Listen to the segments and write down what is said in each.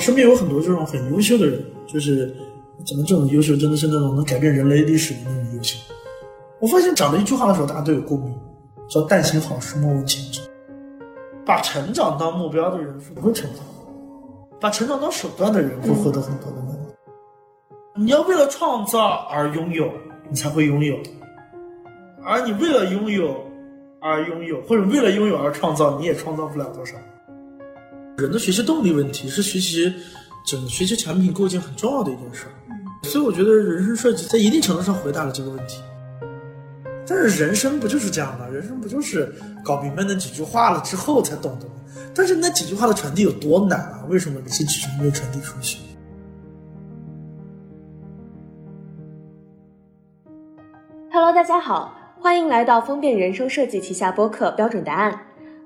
身边有很多这种很优秀的人，就是怎么这种优秀真的是那种能改变人类历史的那种优秀。我发现讲了一句话的时候，大家都有共鸣，叫“但行好事，莫问前程”。把成长当目标的人是不会成长，把成长当手段的人会获得很多的能力。你要为了创造而拥有，你才会拥有；而你为了拥有而拥有，或者为了拥有而创造，你也创造不了多少。人的学习动力问题是学习整个学习产品构建很重要的一件事儿，所以我觉得人生设计在一定程度上回答了这个问题。但是人生不就是这样吗？人生不就是搞明白那几句话了之后才懂的吗？但是那几句话的传递有多难啊？为什么这些几句没有传递出去？Hello，大家好，欢迎来到风变人生设计旗下播客标准答案。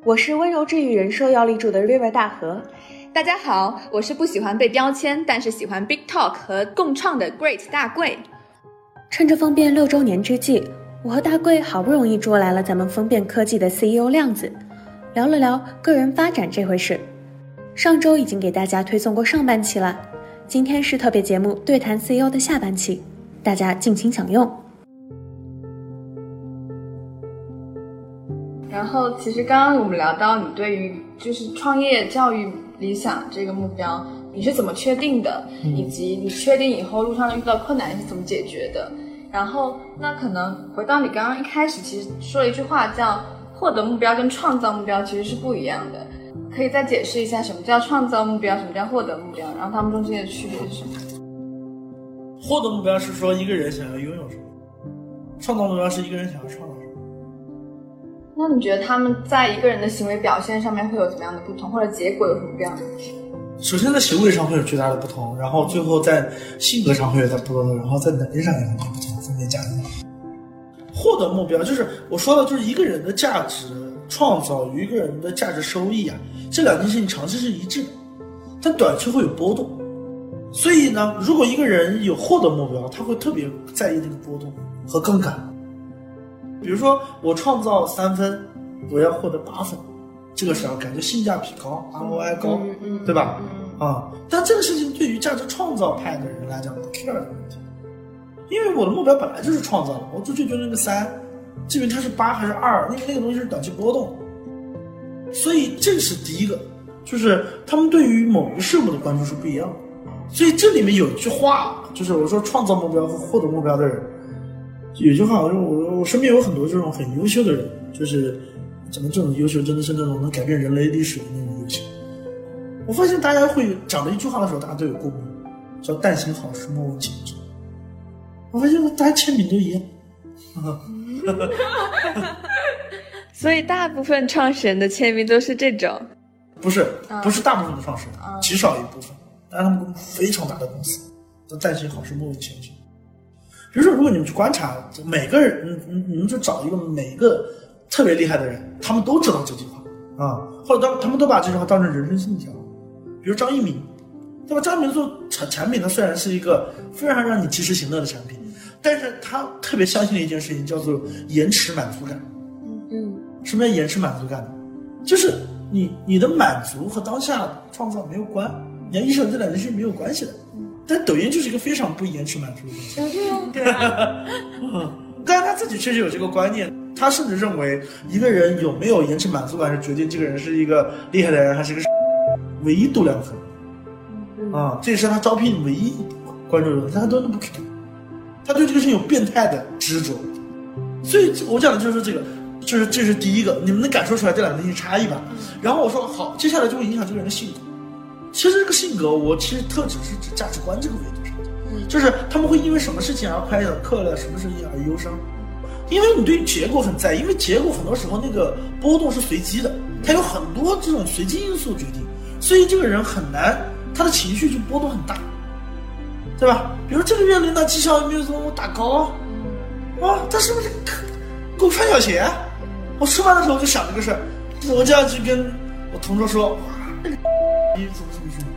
我是温柔治愈人设要立住的 River 大河。大家好，我是不喜欢被标签，但是喜欢 Big Talk 和共创的 Great 大贵。趁着风变六周年之际，我和大贵好不容易捉来了咱们风变科技的 CEO 亮子，聊了聊个人发展这回事。上周已经给大家推送过上半期了，今天是特别节目对谈 CEO 的下半期，大家尽情享用。然后，其实刚刚我们聊到你对于就是创业教育理想这个目标，你是怎么确定的，以及你确定以后路上遇到困难是怎么解决的？然后，那可能回到你刚刚一开始其实说了一句话，叫获得目标跟创造目标其实是不一样的。可以再解释一下什么叫创造目标，什么叫获得目标，然后他们中间的区别是什么？获得目标是说一个人想要拥有什么，创造目标是一个人想要创造。那你觉得他们在一个人的行为表现上面会有怎么样的不同，或者结果有什么不一样的？首先在行为上会有巨大的不同，然后最后在性格上会有在不同，然后在能力上也会有不同，分别加进去。获得目标就是我说的，就是一个人的价值创造与一个人的价值收益啊，这两件事情长期是一致的，但短期会有波动。所以呢，如果一个人有获得目标，他会特别在意那个波动和杠杆。比如说，我创造三分，我要获得八分，这个时候感觉性价比高，ROI 高，对吧？啊、但这个事情对于价值创造派的人来讲不 care 的问题，因为我的目标本来就是创造的，我就追求那个三，至于它是八还是二，因为那个东西是短期波动，所以这是第一个，就是他们对于某一个事物的关注是不一样的。所以这里面有一句话，就是我说创造目标和获得目标的人，有句话，我说我我身边有很多这种很优秀的人，就是怎么这种优秀真的是那种能改变人类历史的那种优秀。我发现大家会讲了一句话的时候，大家都有共鸣，叫“但行好事，莫问前程”。我发现大家签名都一样。所以大部分创始人的签名都是这种。不是，不是大部分的创始人，极少一部分，但是他们非常大的公司，都但行好事，莫问前程。比如说，如果你们去观察每个人，你你你们就找一个每个特别厉害的人，他们都知道这句话啊，或者当他们都把这句话当成人生信条。比如张一鸣，对吧？张一鸣做产产品，它虽然是一个非常让你及时行乐的产品，但是他特别相信的一件事情叫做延迟满足感。嗯嗯什么叫延迟满足感呢？就是你你的满足和当下创造没有关，你要意识到这两件事情没有关系的。但抖音就是一个非常不延迟满足的东西。对啊，但是他自己确实有这个观念，他甚至认为一个人有没有延迟满足感是决定这个人是一个厉害的人还是一个唯一度量衡。啊，这也是他招聘唯一关注的东西，他都不 care，他对这个事情有变态的执着。所以我讲的就是这个，就是这是第一个，你们能感受出来这两个东西差异吧？然后我说好，接下来就会影响这个人的性格。其实这个性格，我其实特指是指价值观这个维度上的，就是他们会因为什么事情而快乐、快乐，什么事情而忧伤。因为你对结果很在意，因为结果很多时候那个波动是随机的，它有很多这种随机因素决定，所以这个人很难，他的情绪就波动很大，对吧？比如这个月领导绩效有没有怎么打高啊？他是不是给我穿小鞋？我吃饭的时候就想这个事儿，我就要去跟我同桌说，哇，你怎么怎么怎么？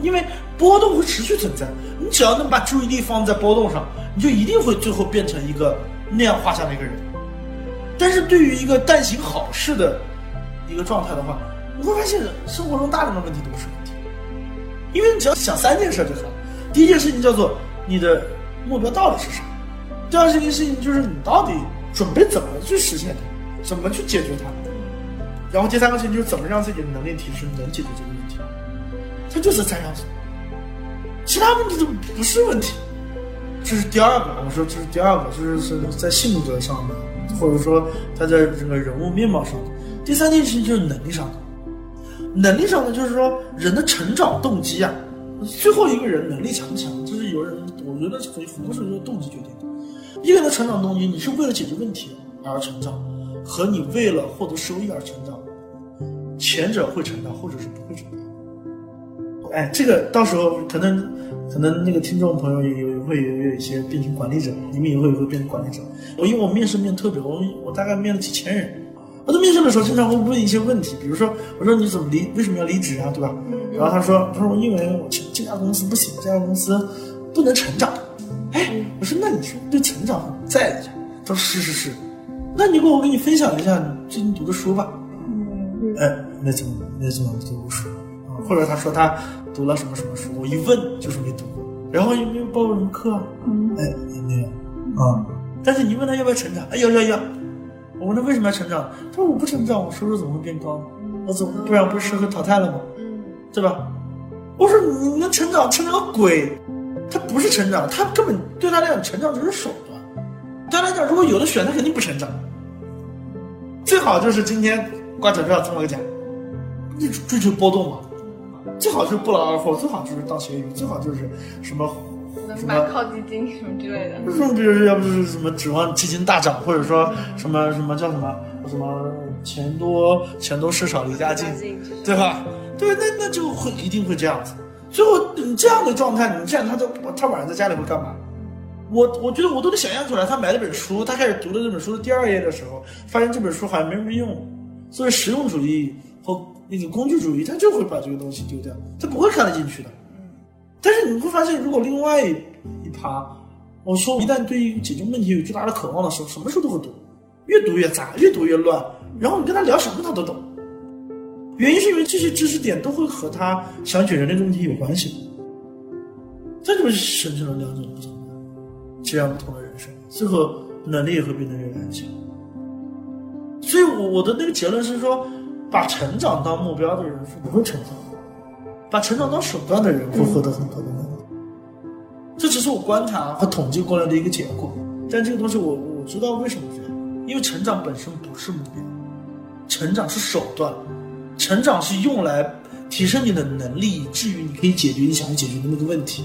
因为波动会持续存在，你只要能把注意力放在波动上，你就一定会最后变成一个那样画像的一个人。但是对于一个但行好事的一个状态的话，你会发现生活中大量的问题都不是问题，因为你只要想三件事就好。第一件事情叫做你的目标到底是啥，第二件事情就是你到底准备怎么去实现它，怎么去解决它，然后第三个事情就是怎么让自己的能力提升，能解决这个问题。它就是三要素，其他问题都不是问题。这是第二个，我说这是第二个，这是是在性格上的，或者说他在这个人物面貌上的。第三件事情就是能力上的，能力上的就是说人的成长动机啊。最后一个人能力强不强，就是有人我觉得很很多时候是动机决定的。一个人的成长动机，你是为了解决问题而成长，和你为了获得收益而成长，前者会成长，后者是不会成长。哎，这个到时候可能可能那个听众朋友也有会有有一些变成管理者，你们也会会变成管理者。我因为我面试面特别，我我大概面了几千人，我在面试的时候经常会问一些问题，比如说我说你怎么离为什么要离职啊，对吧？然后他说他说因为我这这家公司不行，这家公司不能成长。哎，我说那你是对成长很在意？他说是是是，那你给我给你分享一下你最近读的书吧。嗯，哎，那怎么那怎么读书？或者他说他读了什么什么书，我一问就是没读过，然后有没有报过什么课？嗯，哎也没有啊。但是你问他要不要成长？哎要要要。我问他为什么要成长？他说我不成长，我收入怎么会变高呢？我怎么不然不是社会淘汰了吗？嗯，对吧？我说你能成长成长个鬼？他不是成长，他根本对他来讲成长只是手段。对他来讲，如果有的选，他肯定不成长。最好就是今天挂彩票中了个奖，你追求波动嘛。最好就是不劳而获，最好就是当咸鱼，最好就是什么什么靠基金什么之类的。什么比如说，要不就是什么指望基金大涨，或者说什么什么叫什么什么钱多钱多事少离家近，对吧？对，那那就会一定会这样子。最后你这样的状态，你这样他都他晚上在家里会干嘛？我我觉得我都能想象出来，他买了本书，他开始读了这本书的第二页的时候，发现这本书好像没什么用，所以实用主义和。那个工具主义，他就会把这个东西丢掉，他不会看得进去的。但是你会发现，如果另外一趴，我说一旦对于解决问题有巨大的渴望的时候，什么书都会读，越读越杂，越读越乱。然后你跟他聊什么他都懂，原因是因为这些知识点都会和他想解决的问题有关系。这就是形成了两种不同的、截然不同的人生，最后能力也会变得越来越强。所以，我我的那个结论是说。把成长当目标的人是不会成长的，把成长当手段的人会获得很多的能力。这只是我观察和统计过来的一个结果，但这个东西我我知道为什么这样，因为成长本身不是目标，成长是手段，成长是用来提升你的能力，以至于你可以解决你想要解决的那个问题。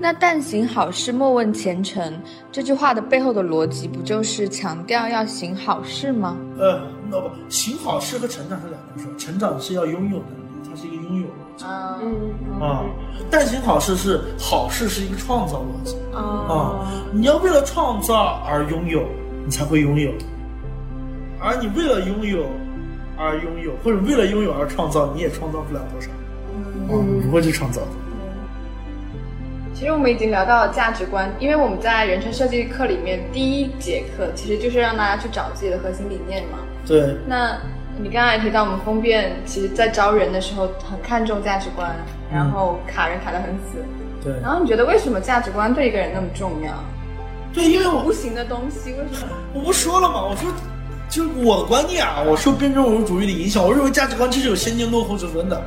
那“但行好事，莫问前程”这句话的背后的逻辑，不就是强调要行好事吗？呃，那不行好事和成长是两回事。成长是要拥有能力，它是一个拥有逻辑。啊，嗯啊，但行好事是好事是一个创造逻辑。啊，你要为了创造而拥有，你才会拥有；而你为了拥有而拥有，或者为了拥有而创造，你也创造不了多少。嗯，不会去创造的。其实我们已经聊到了价值观，因为我们在人生设计课里面第一节课其实就是让大家去找自己的核心理念嘛。对。那你刚刚也提到，我们风变其实在招人的时候很看重价值观，然后卡人卡得很死。对。然后你觉得为什么价值观对一个人那么重要？对，因为我无形的东西，为什么？我不说了吗？我说，就是我的观念啊，我受辩证唯物主义的影响，我认为价值观其实有先进落后之分的，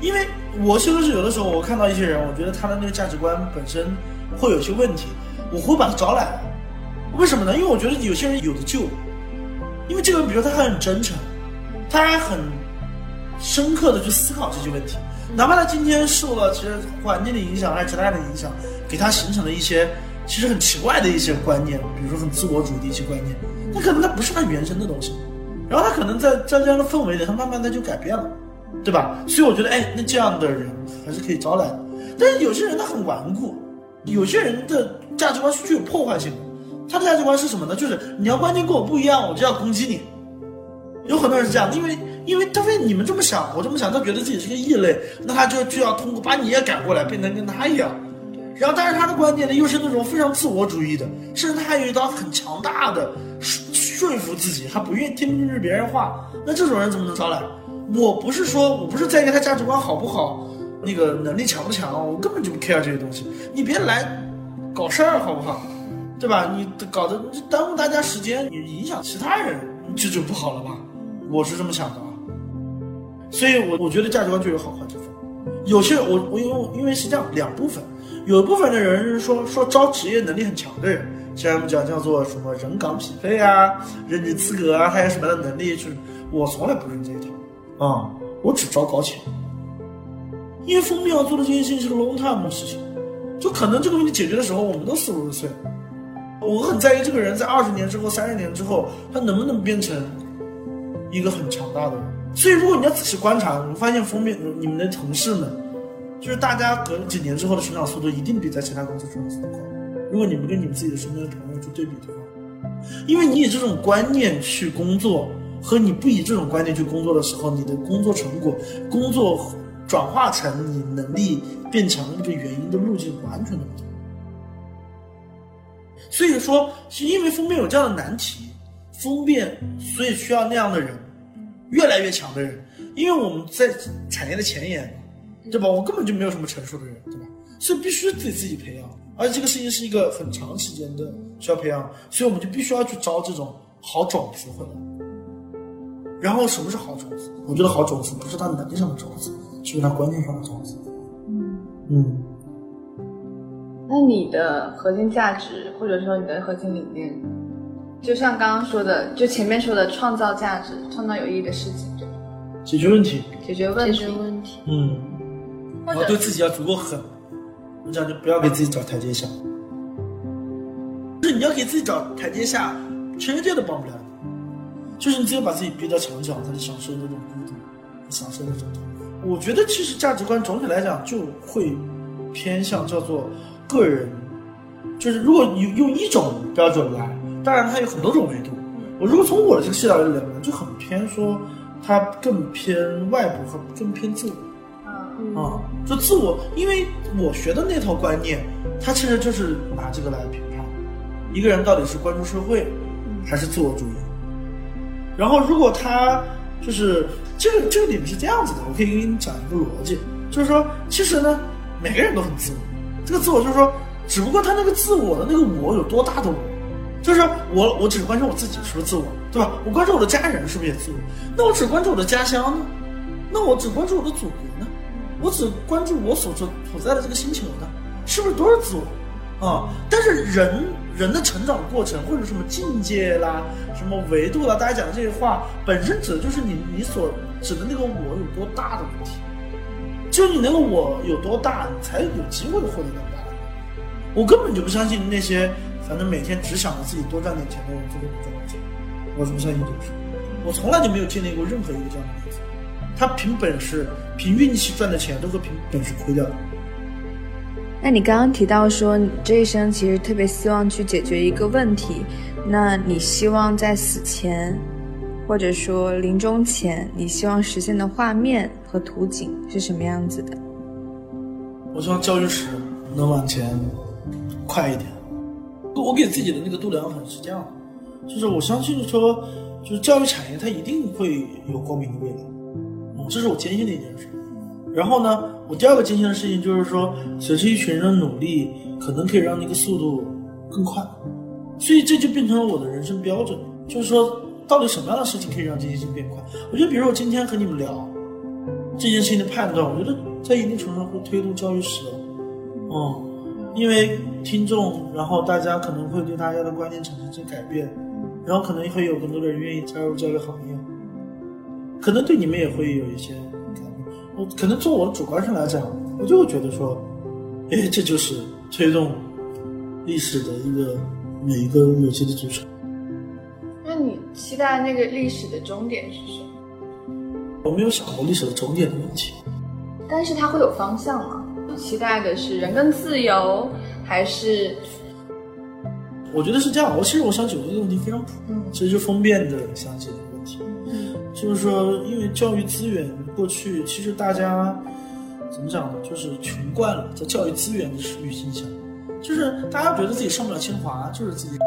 因为。我修的是有的时候，我看到一些人，我觉得他的那个价值观本身会有些问题，我会把他招来。为什么呢？因为我觉得有些人有的救，因为这个人，比如他还很真诚，他还很深刻的去思考这些问题，哪怕他今天受了其实环境的影响，还是其他的影响，给他形成了一些其实很奇怪的一些观念，比如说很自我主义的一些观念，那可能他不是他原生的东西，然后他可能在在这样的氛围里，他慢慢的就改变了。对吧？所以我觉得，哎，那这样的人还是可以招来的。但是有些人他很顽固，有些人的价值观是具有破坏性的。他的价值观是什么呢？就是你要观念跟我不一样，我就要攻击你。有很多人是这样的，因为因为他为你们这么想，我这么想，他觉得自己是个异类，那他就就要通过把你也改过来，变成跟他一样。然后，但是他的观点呢，又是那种非常自我主义的，甚至他还有一套很强大的说说服自己，他不愿意听进去别人话。那这种人怎么能招来？我不是说我不是在意他价值观好不好，那个能力强不强，我根本就不 care 这些东西。你别来搞事儿好不好？对吧？你搞得耽误大家时间，你影响其他人，这就不好了吧？我是这么想的啊。所以，我我觉得价值观就有好坏之分。有些我我因为因为是这样两部分，有一部分的人说说招职业能力很强的人，像我们讲叫做什么人岗匹配啊、认证资格啊，还有什么样的能力，就是我从来不认这一套啊、我只招高钱。因为封面要做的这件事情是个 long time 的事情，就可能这个问题解决的时候，我们都四五十岁。我很在意这个人在二十年之后、三十年之后，他能不能变成一个很强大的人。所以，如果你要仔细观察，你发现封面你们的同事们，就是大家隔几年之后的成长速度一定比在其他公司成长速度快。如果你们跟你们自己的身边的朋友去对比的话，因为你以这种观念去工作，和你不以这种观念去工作的时候，你的工作成果、工作转化成你能力变强的那个原因的路径完全的不同。所以说，是因为封面有这样的难题，封面所以需要那样的人，越来越强的人。因为我们在产业的前沿，对吧？我根本就没有什么成熟的人，对吧？所以必须得自己培养，而且这个事情是一个很长时间的需要培养，所以我们就必须要去招这种好种子回来。然后什么是好种子？我觉得好种子不是他能力上的种子，是他观念上的种子。嗯，嗯。那你的核心价值或者说你的核心理念，就像刚刚说的，就前面说的创造价值、创造有意义的事情，对吧解决问题，解决问题。解决问题。嗯，然后对自己要足够狠，我讲就不要给自己找台阶下，就是你要给自己找台阶下，全世界都帮不了你，就是你只有把自己逼到墙角，才能享受那种孤独，享受那种。我觉得其实价值观总体来讲就会偏向叫做个人，就是如果你用一种标准来，当然它有很多种维度。我如果从我的这个视角来讲，就很偏说它更偏外部和更偏自我。嗯啊，就自我，因为我学的那套观念，它其实就是拿这个来评判一个人到底是关注社会，还是自我主义。然后，如果他就是这个这个里面是这样子的，我可以给你讲一个逻辑，就是说，其实呢，每个人都很自我。这个自我就是说，只不过他那个自我的那个我有多大的我，就是我我只关注我自己是不是自我，对吧？我关注我的家人是不是也自我？那我只关注我的家乡呢？那我只关注我的祖国呢？我只关注我所处所在的这个星球呢，是不是都是自我啊？但是人人的成长过程或者什么境界啦、什么维度啦，大家讲的这些话，本身指的就是你你所指的那个我有多大的问题。就你那个我有多大，你才有机会获得那么大的。我根本就不相信那些反正每天只想着自己多赚点钱的人最后能赚到钱。我是不相信这个事，我从来就没有经历过任何一个这样的例子。他凭本事、凭运气赚的钱，都会凭本事亏掉的。那你刚刚提到说，你这一生其实特别希望去解决一个问题，那你希望在死前，或者说临终前，你希望实现的画面和图景是什么样子的？我希望教育史能往前快一点。我给自己的那个度量衡是这样的，就是我相信说，就是教育产业它一定会有光明的未来，嗯，这是我坚信的一件事。然后呢，我第二个坚信的事情就是说，随着一群人的努力，可能可以让那个速度更快。所以这就变成了我的人生标准，就是说，到底什么样的事情可以让这件事情变快？我觉得，比如我今天和你们聊这件事情的判断，我觉得在一定程度上会推动教育史，嗯，因为听众，然后大家可能会对大家的观念产生一些改变，然后可能会有更多的人愿意加入教育行业，可能对你们也会有一些改变。我可能从我的主观上来讲，我就会觉得说，哎，这就是推动历史的一个每一个有机的组成。期待那个历史的终点是什么？我没有想过历史的终点的问题。但是它会有方向吗？你期待的是人更自由，还是我觉得是这样，我其实我想解决这个问题非常普，嗯其实就封面的想解决问题，嗯就是说，因为教育资源过去其实大家怎么讲呢，就是穷惯了，在教育资源的语境下，就是大家觉得自己上不了清华，就是自己，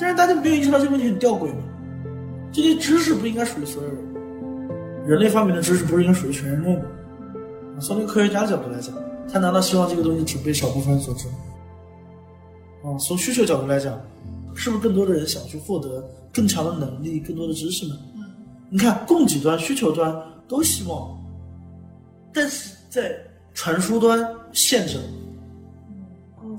但是大家没有意识到这个问题很吊诡吗？这些知识不应该属于所有人，人类发明的知识不是应该属于全人类吗？从那个科学家角度来讲，他难道希望这个东西只被少部分人所知吗？啊，从需求角度来讲，是不是更多的人想去获得更强的能力、更多的知识呢？你看，供给端、需求端都希望，但是在传输端限制了。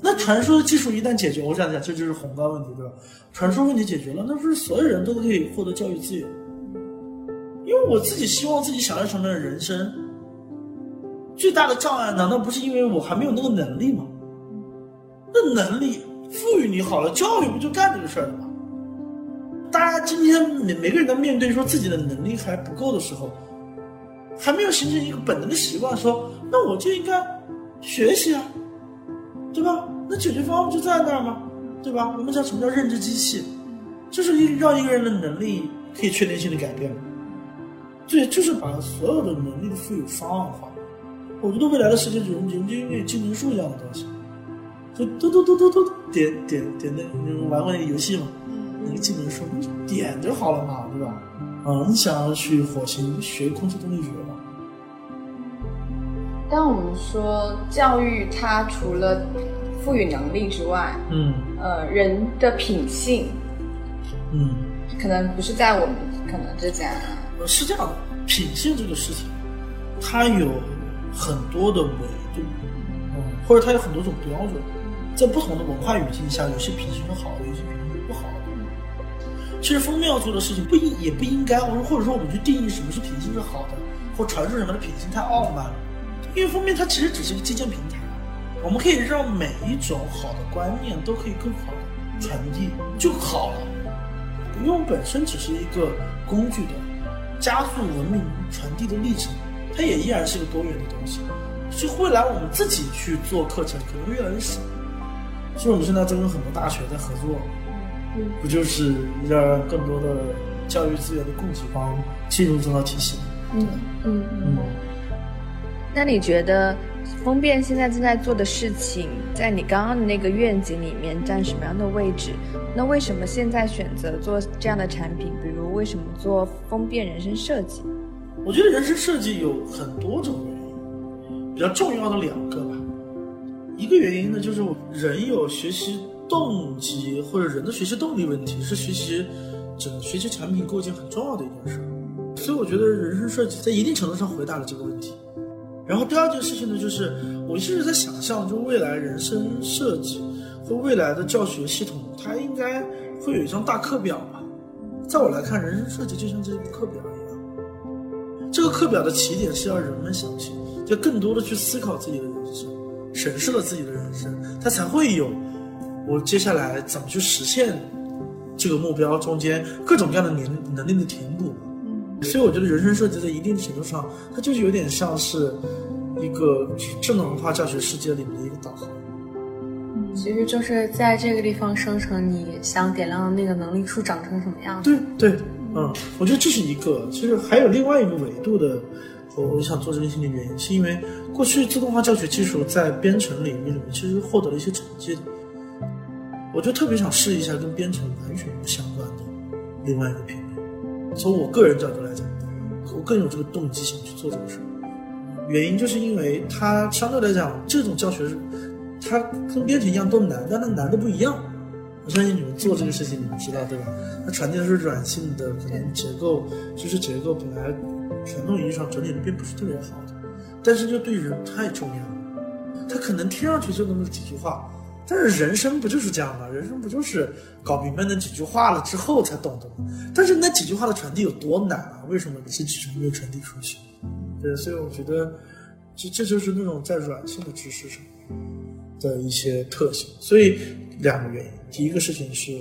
那传输的技术一旦解决，我想讲这就是宏观问题，对吧？传输问题解决了，那不是所有人都可以获得教育资源？因为我自己希望自己想要什么样的人生，最大的障碍难道不是因为我还没有那个能力吗？那能力赋予你好了，教育不就干这个事儿了吗？大家今天每每个人都面对说自己的能力还不够的时候，还没有形成一个本能的习惯，说那我就应该学习啊，对吧？那解决方案不就在那儿吗？对吧？我们讲什么叫认知机器，就是一让一个人的能力可以确定性的改变。对，就是把所有的能力都赋予方案化。我觉得未来的世界就研究那技能树一样的东西，就嘟嘟嘟嘟嘟点点点那，你们玩过那个游戏吗？那个技能树点就好了嘛，对吧？啊，你想要去火星学空气动力学嘛？当我们说教育，它除了赋予能力之外，嗯。呃，人的品性嗯，可能不是在我们可能之间。呃是这样的，品性这个事情，它有很多的维度，嗯，或者它有很多种标准，在不同的文化语境下，有些品性是好的，有些品性是不好的。其实封面要做的事情不应也不应该，或者或者说我们去定义什么是品性是好的，或传输什么的品性太傲慢了，因为封面它其实只是一个借鉴平台，我们可以让每一种好的观念都可以更好的传递就好了，因为我们本身只是一个工具的加速文明传递的历程，它也依然是个多元的东西。所以未来我们自己去做课程可能会越来越少，所以我们现在在跟很多大学在合作，不就是让更多的教育资源的供给方进入这套体系？嗯嗯嗯。嗯，那你觉得风变现在正在做的事情，在你刚刚的那个愿景里面占什么样的位置？那为什么现在选择做这样的产品？比如为什么做风变人生设计？我觉得人生设计有很多种原因，比较重要的两个吧。一个原因呢，就是人有学习动机或者人的学习动力问题，是学习整个学习产品构建很重要的一件事。所以我觉得人生设计在一定程度上回答了这个问题。然后第二件事情呢，就是我一直在想象，就未来人生设计和未来的教学系统，它应该会有一张大课表吧。在我来看，人生设计就像这个课表一样。这个课表的起点是要人们相信，要更多的去思考自己的人生，审视了自己的人生，他才会有我接下来怎么去实现这个目标中间各种各样的能能力的填补。所以我觉得人生设计在一定程度上，它就是有点像是一个智能化教学世界里面的一个导航。其实就是在这个地方生成你想点亮的那个能力树长成什么样子。对对，嗯，我觉得这是一个。其实还有另外一个维度的，我我想做这个事情的原因，是因为过去自动化教学技术在编程领域里面其实获得了一些成绩的，我就特别想试一下跟编程完全不相关的另外一个品类。从我个人角度来讲，我更有这个动机想去做这个事儿。原因就是因为它相对来讲，这种教学是它跟编程一样都难，但它难的不一样。我相信你们做这个事情，你们知道对吧？它传递的是软性的，可能结构知识结构本来传统意义上整理的并不是特别好的，但是就对人太重要了。它可能听上去就那么几句话，但是人生不就是这样吗？人生不就是搞明白那几句话了之后才懂的吗？但是那几句话的传递有多难啊？为什么你是始终没有传递出去？对，所以我觉得这这就是那种在软性的知识上的一些特性。所以两个原因，第一个事情是，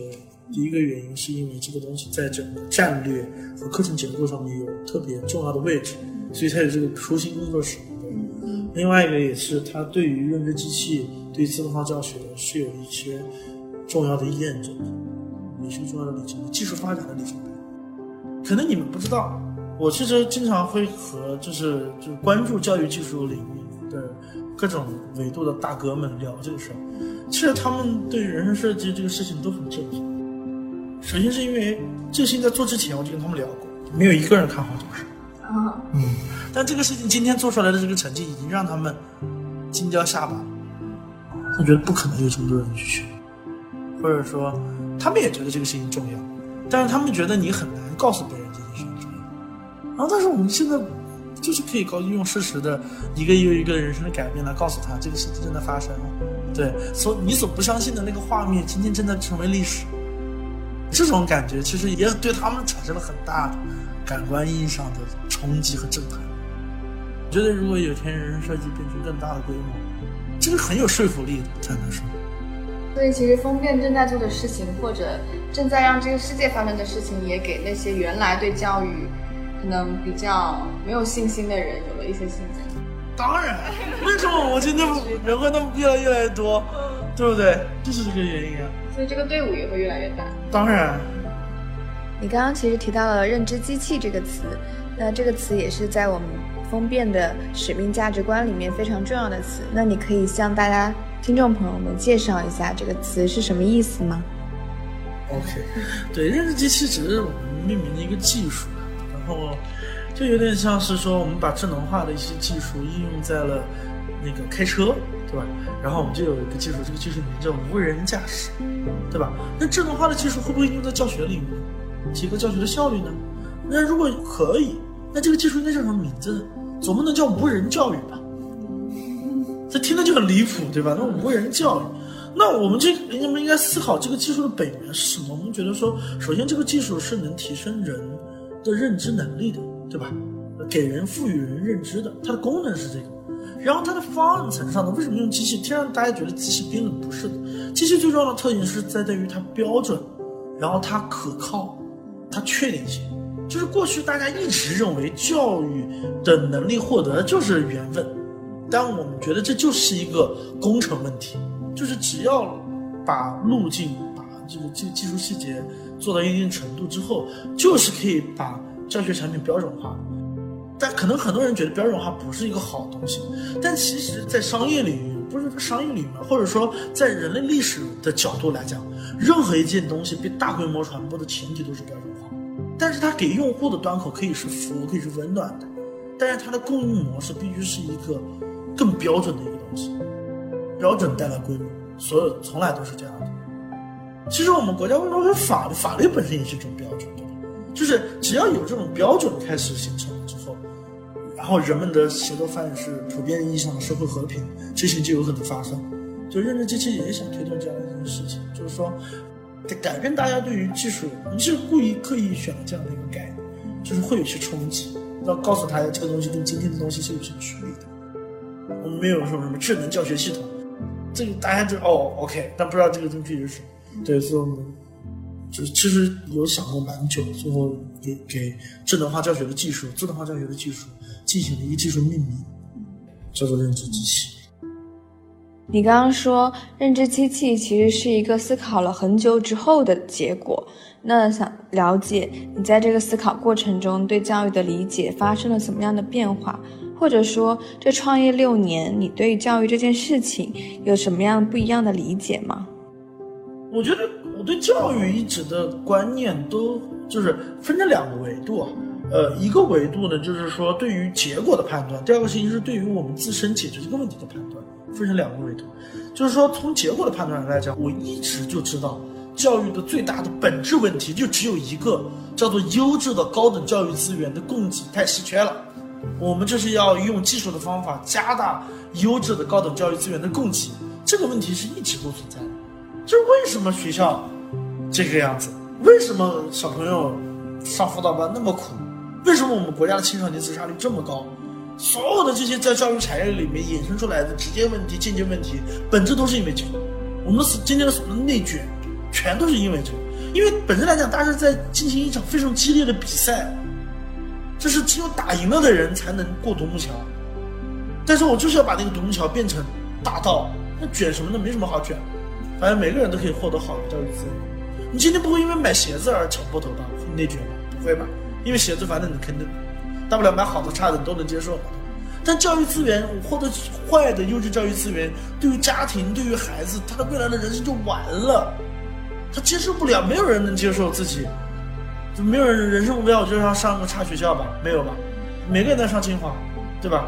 第一个原因是因为这个东西在整个战略和课程结构上面有特别重要的位置，所以它有这个初心工作室。另外一个也是它对于认知机器、对自动化教学是有一些重要的验证，也是重要的里程碑，技术发展的里程碑。可能你们不知道，我其实经常会和就是就是关注教育技术领域的各种维度的大哥们聊这个事儿。其实他们对人生设计这个事情都很震惊。首先是因为这个事情在做之前我就跟他们聊过，没有一个人看好这个事嗯，但这个事情今天做出来的这个成绩，已经让他们惊掉下巴了。他觉得不可能有这么多人去学，或者说他们也觉得这个事情重要，但是他们觉得你很难告诉别人这件事情重要。然后，但是我们现在就是可以告用事实的一个又一个人生的改变来告诉他，这个事情正在发生了。对，所你所不相信的那个画面，今天正在成为历史。这种感觉其实也对他们产生了很大的感官意义上的冲击和震撼。我觉得如果有天人生设计变成更大的规模，这个很有说服力的，才能说。所以其实封面正在做的事情，或者正在让这个世界发生的事情，也给那些原来对教育可能比较没有信心的人有了一些信心。当然，为什么我们今天人会那么越来越来越多，对不对？就是这个原因啊。所以这个队伍也会越来越大。当然，你刚刚其实提到了“认知机器”这个词，那这个词也是在我们封变的使命价值观里面非常重要的词。那你可以向大家听众朋友们介绍一下这个词是什么意思吗？OK，对，认知机器只是我们命名的一个技术，然后就有点像是说我们把智能化的一些技术应用在了那个开车。对吧？然后我们就有一个技术，这个技术名叫无人驾驶，对吧？那智能化的技术会不会用在教学领域，提高教学的效率呢？那如果可以，那这个技术应该叫什么名字呢？总不能叫无人教育吧？这听着就很离谱，对吧？那无人教育，那我们这你们应该思考这个技术的本源是什么？我们觉得说，首先这个技术是能提升人的认知能力的，对吧？给人赋予人认知的，它的功能是这个。然后它的方案层上呢，为什么用机器？听让大家觉得机器冰冷，不是的。机器最重要的特点是在在于它标准，然后它可靠，它确定性。就是过去大家一直认为教育的能力获得就是缘分，但我们觉得这就是一个工程问题，就是只要把路径、把这个这个技术细节做到一定程度之后，就是可以把教学产品标准化。但可能很多人觉得标准化不是一个好东西，但其实，在商业领域，不是说商业领域或者说在人类历史的角度来讲，任何一件东西被大规模传播的前提都是标准化。但是它给用户的端口可以是服务，可以是温暖的，但是它的供应模式必须是一个更标准的一个东西。标准带来规模，所有从来都是这样的。其实我们国家为什么会法律？法律本身也是一种标准，就是只要有这种标准开始形成之后。然后人们的协作范式，普遍意义上的社会和平，这些就有可能发生。就认知机器也想推动这样一件事情，就是说，得改变大家对于技术，你是故意刻意选了这样的一个概念，就是会有些冲击，要告诉大家这个东西跟今天的东西是有些区别的。我们没有说什么智能教学系统，这个大家就哦 OK，但不知道这个东西是什么。对，所以我们就其实有想过蛮久，最后给给智能化教学的技术，自动化教学的技术。进行了一个技术命名，叫做认知机器。你刚刚说认知机器其实是一个思考了很久之后的结果，那想了解你在这个思考过程中对教育的理解发生了什么样的变化，或者说这创业六年你对教育这件事情有什么样不一样的理解吗？我觉得我对教育一直的观念都就是分成两个维度。呃，一个维度呢，就是说对于结果的判断；第二个事情是对于我们自身解决这个问题的判断，分成两个维度。就是说从结果的判断上来讲，我一直就知道，教育的最大的本质问题就只有一个，叫做优质的高等教育资源的供给太稀缺了。我们就是要用技术的方法加大优质的高等教育资源的供给，这个问题是一直都存在的。就是为什么学校这个样子？为什么小朋友上辅导班那么苦？为什么我们国家的青少年自杀率这么高？所有的这些在教育产业里面衍生出来的直接问题、间接问题，本质都是因为这个。我们今天的所谓的内卷，全都是因为这个。因为本身来讲，大家在进行一场非常激烈的比赛，这是只有打赢了的人才能过独木桥。但是我就是要把那个独木桥变成大道，那卷什么呢？没什么好卷，反正每个人都可以获得好的教育资源。你今天不会因为买鞋子而抢破头吧？内卷吗？不会吧？因为鞋子，反正你肯定大不了买好的、差的你都能接受。但教育资源，获得坏的优质教育资源，对于家庭、对于孩子，他的未来的人生就完了。他接受不了，没有人能接受自己，就没有人人生目标，我就要上个差学校吧？没有吧？每个人在上清华，对吧？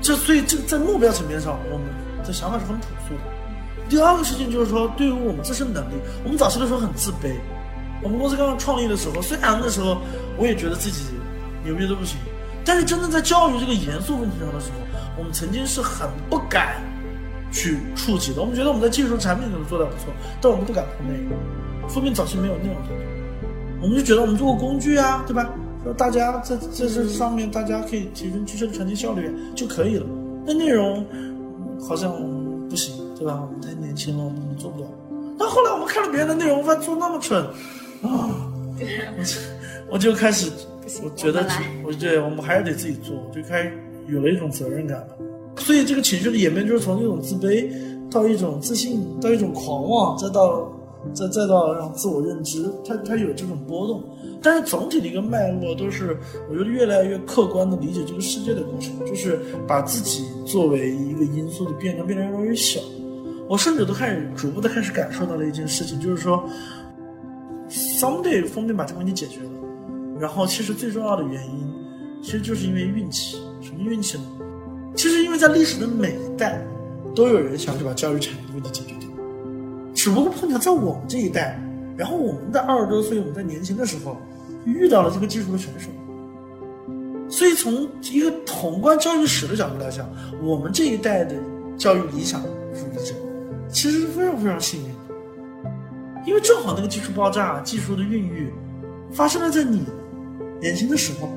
这所以这个在目标层面上，我们的想法是很朴素的。第二个事情就是说，对于我们自身能力，我们早期的时候很自卑。我们公司刚刚创立的时候，虽然那时候我也觉得自己牛逼的不行，但是真正在教育这个严肃问题上的时候，我们曾经是很不敢去触及的。我们觉得我们在技术产品上做的不错，但我们不敢碰内容。封面早期没有内容，我们就觉得我们做个工具啊，对吧？说大家在在这上面，大家可以提升知识的传递效率就可以了。那内容好像不行，对吧？我们太年轻了，我们做不了。但后来我们看了别人的内容，发现做那么蠢。啊，我就我就开始，我觉得，我对我们还是得自己做，就开始有了一种责任感了。所以这个情绪的演变，就是从一种自卑到一种自信，到一种狂妄，再到再再到让自我认知，它它有这种波动。但是总体的一个脉络都是，我觉得越来越客观的理解这个世界的过程，就是把自己作为一个因素的变量变得越来越小。我甚至都开始逐步的开始感受到了一件事情，就是说。someday 封面把这个问题解决了，然后其实最重要的原因，其实就是因为运气。什么运气呢？其实因为在历史的每一代，都有人想去把教育产业的问题解决掉，只不过碰巧在我们这一代，然后我们在二十多岁，我们在年轻的时候遇到了这个技术的成熟。所以从一个宏观教育史的角度来讲，我们这一代的教育理想主义者，其实是非常非常幸运的。因为正好那个技术爆炸、技术的孕育，发生了在你年轻的时候。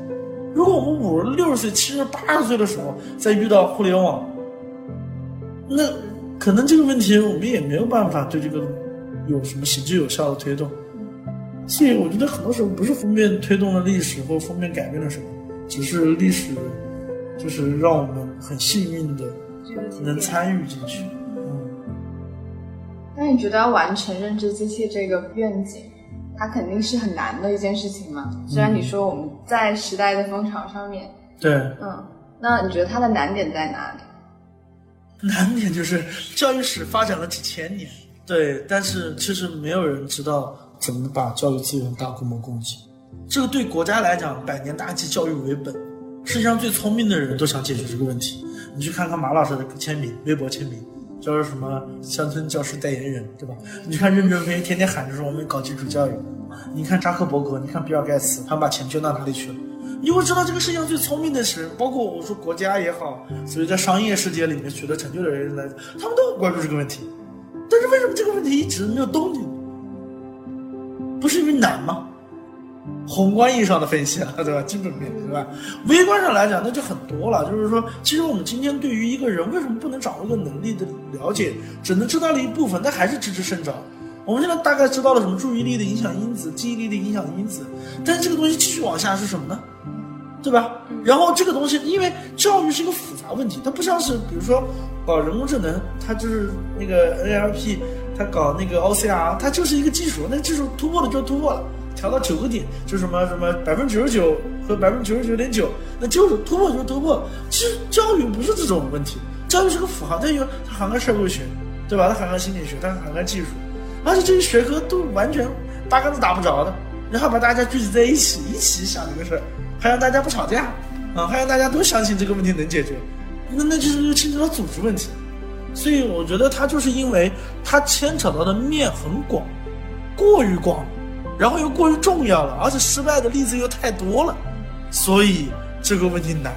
如果我们五十六十岁、七十八十岁的时候再遇到互联网，那可能这个问题我们也没有办法对这个有什么行之有效的推动。所以我觉得很多时候不是封面推动了历史，或封面改变了什么，只是历史就是让我们很幸运的能参与进去。嗯那你觉得要完成认知机器这个愿景，它肯定是很难的一件事情嘛？虽然你说我们在时代的风潮上面，对，嗯，那你觉得它的难点在哪里？难点就是教育史发展了几千年，对，但是其实没有人知道怎么把教育资源大规模供给。这个对国家来讲，百年大计，教育为本，世界上最聪明的人都想解决这个问题。你去看看马老师的签名，微博签名。就是什么乡村教师代言人，对吧？你看任正非天天喊着说我们搞基础教育，你看扎克伯格，你看比尔盖茨，他们把钱捐到哪里去了？你会知道这个世界上最聪明的人，包括我说国家也好，所以在商业世界里面取得成就的人来，他们都很关注这个问题。但是为什么这个问题一直没有动静？不是因为难吗？宏观意义上的分析了，对吧？基本面，对吧？微观上来讲，那就很多了。就是说，其实我们今天对于一个人为什么不能掌握一个能力的了解，只能知道了一部分，但还是知之甚少。我们现在大概知道了什么注意力的影响因子、记忆力的影响因子，但是这个东西继续往下是什么呢？对吧？然后这个东西，因为教育是一个复杂问题，它不像是比如说搞人工智能，它就是那个 NLP，它搞那个 OCR，它就是一个技术，那技术突破了就突破了。调到九个点，就什么什么百分之九十九和百分之九十九点九，那就是突破就突破。其实教育不是这种问题，教育是个符号，它有它涵盖社会学，对吧？它涵盖心理学，它涵盖技术，而且这些学科都完全八竿子打不着的。然后把大家聚集在一起，一起想这个事儿，还让大家不吵架啊，还让大家都相信这个问题能解决，那那就是又牵扯到组织问题。所以我觉得它就是因为它牵扯到的面很广，过于广。然后又过于重要了，而且失败的例子又太多了，所以这个问题难。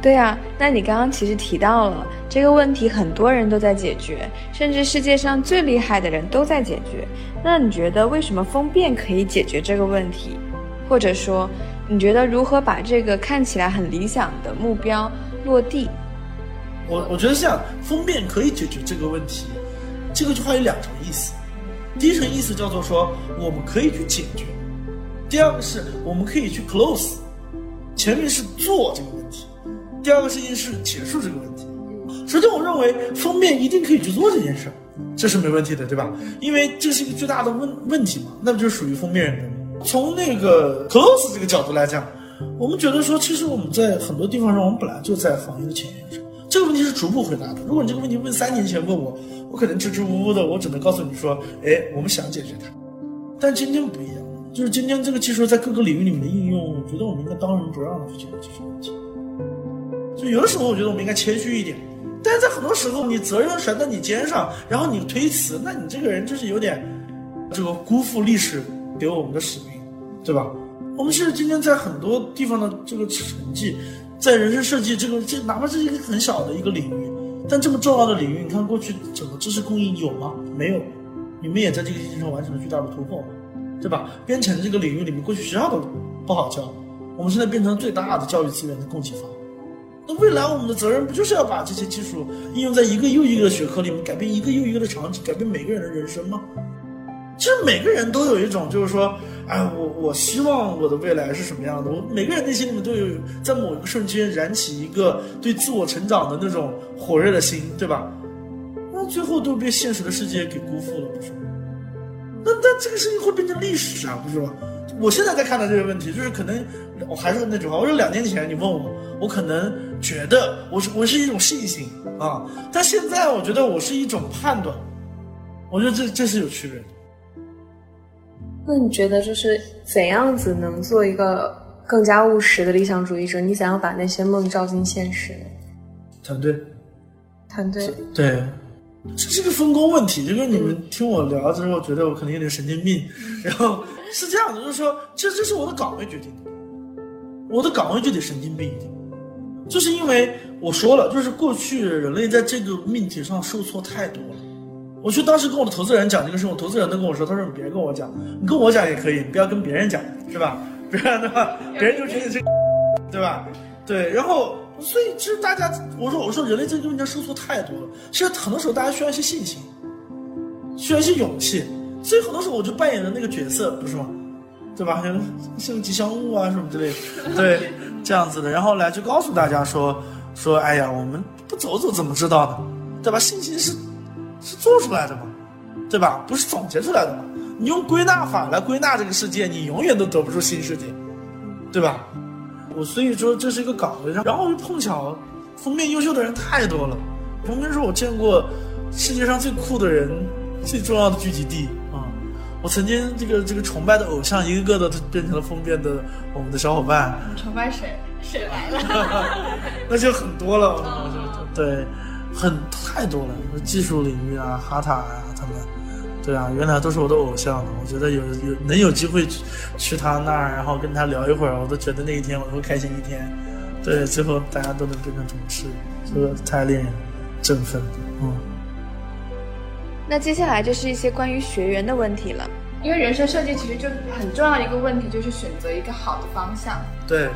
对啊，那你刚刚其实提到了这个问题，很多人都在解决，甚至世界上最厉害的人都在解决。那你觉得为什么封变可以解决这个问题？或者说，你觉得如何把这个看起来很理想的目标落地？我我觉得这样，封变可以解决这个问题，这个句话有两层意思。第一层意思叫做说，我们可以去解决；第二个是我们可以去 close，前面是做这个问题，第二个事情是结束这个问题。首先，我认为封面一定可以去做这件事，这是没问题的，对吧？因为这是一个巨大的问问题嘛，那不就属于封面人的。从那个 close 这个角度来讲，我们觉得说，其实我们在很多地方上，我们本来就在行业的前沿上。这个问题是逐步回答的。如果你这个问题问三年前问我，我可能支支吾吾的，我只能告诉你说，哎，我们想解决它。但今天不一样，就是今天这个技术在各个领域里面的应用，我觉得我们应该当仁不让的去解决这些问题。就有的时候，我觉得我们应该谦虚一点，但是在很多时候，你责任甩在你肩上，然后你推辞，那你这个人就是有点这个辜负历史给我们的使命，对吧？我们其实今天在很多地方的这个成绩，在人生设计这个这哪怕是一个很小的一个领域，但这么重要的领域，你看过去整个知识供应有吗？没有，你们也在这个基础上完成了巨大的突破，对吧？编程这个领域里面，过去学校都不好教，我们现在变成最大的教育资源的供给方。那未来我们的责任不就是要把这些技术应用在一个又一个的学科里面，改变一个又一个的场景，改变每个人的人生吗？其实每个人都有一种，就是说，哎，我我希望我的未来是什么样的？我每个人内心里面都有在某一个瞬间燃起一个对自我成长的那种火热的心，对吧？那最后都被现实的世界给辜负了，不是吗？那那这个事情会变成历史啊，不是吗？我现在在看到这个问题，就是可能我还是那句话，我说两年前你问我，我可能觉得我是我是一种信心啊，但现在我觉得我是一种判断，我觉得这这是有区别的。那你觉得就是怎样子能做一个更加务实的理想主义者？你想要把那些梦照进现实？团队，团队，对，这是个分工问题。就跟你们听我聊之后，觉得我可能有点神经病，然后是这样的，就是说，这这是我的岗位决定的，我的岗位就得神经病一点，就是因为我说了，就是过去人类在这个命题上受挫太多了。我去当时跟我的投资人讲这个事，我投资人都跟我说，他说你别跟我讲，你跟我讲也可以，你不要跟别人讲，是吧？不然的话，别人就觉得这，对吧？对，然后所以其实大家，我说我说人类这个问题受挫太多了，其实很多时候大家需要一些信心，需要一些勇气，所以很多时候我就扮演的那个角色，不是吗？对吧？像 像吉祥物啊什么之类的，对，这样子的，然后来就告诉大家说说，哎呀，我们不走走怎么知道呢？对吧？信心是。是做出来的嘛，对吧？不是总结出来的嘛。你用归纳法来归纳这个世界，你永远都得不出新世界，对吧？我所以说这是一个岗位，然后又碰巧，封面优秀的人太多了。封面是我见过世界上最酷的人、最重要的聚集地啊！我曾经这个这个崇拜的偶像，一个个的都变成了封面的我们的小伙伴。崇拜谁？谁来了？那就很多了，对。很太多了，技术领域啊，哈塔啊，他们，对啊，原来都是我的偶像。我觉得有有能有机会去去他那儿，然后跟他聊一会儿，我都觉得那一天我会开心一天。对，最后大家都能变成同事，这个太令人振奋了。嗯。那接下来就是一些关于学员的问题了，因为人生设计其实就很重要的一个问题就是选择一个好的方向。对。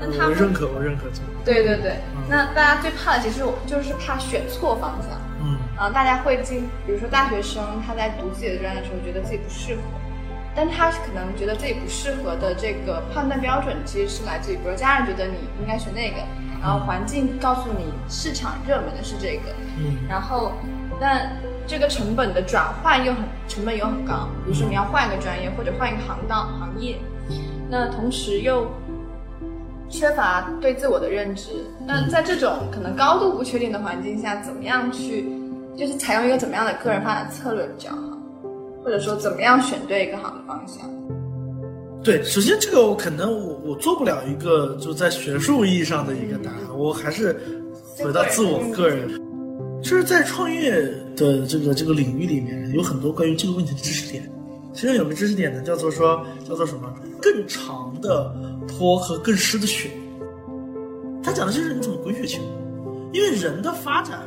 我认可，我认可这个。对对对，那大家最怕的其实就是怕选错方向。嗯，啊，大家会进，比如说大学生他在读自己的专业的时候，觉得自己不适合，但他可能觉得自己不适合的这个判断标准，其实是来自于，比如家人觉得你应该选那个，然后环境告诉你市场热门的是这个，嗯，然后那这个成本的转换又很成本又很高，比如说你要换一个专业或者换一个行当行业，那同时又。缺乏对自我的认知，那在这种可能高度不确定的环境下，怎么样去，就是采用一个怎么样的个人发展策略比较好，或者说怎么样选对一个好的方向？对，首先这个我可能我我做不了一个就在学术意义上的一个答案，我还是回到自我个人，就是在创业的这个这个领域里面，有很多关于这个问题的知识点。其中有个知识点呢，叫做说叫做什么？更长的坡和更湿的雪。他讲的就是你怎么滚雪球。因为人的发展，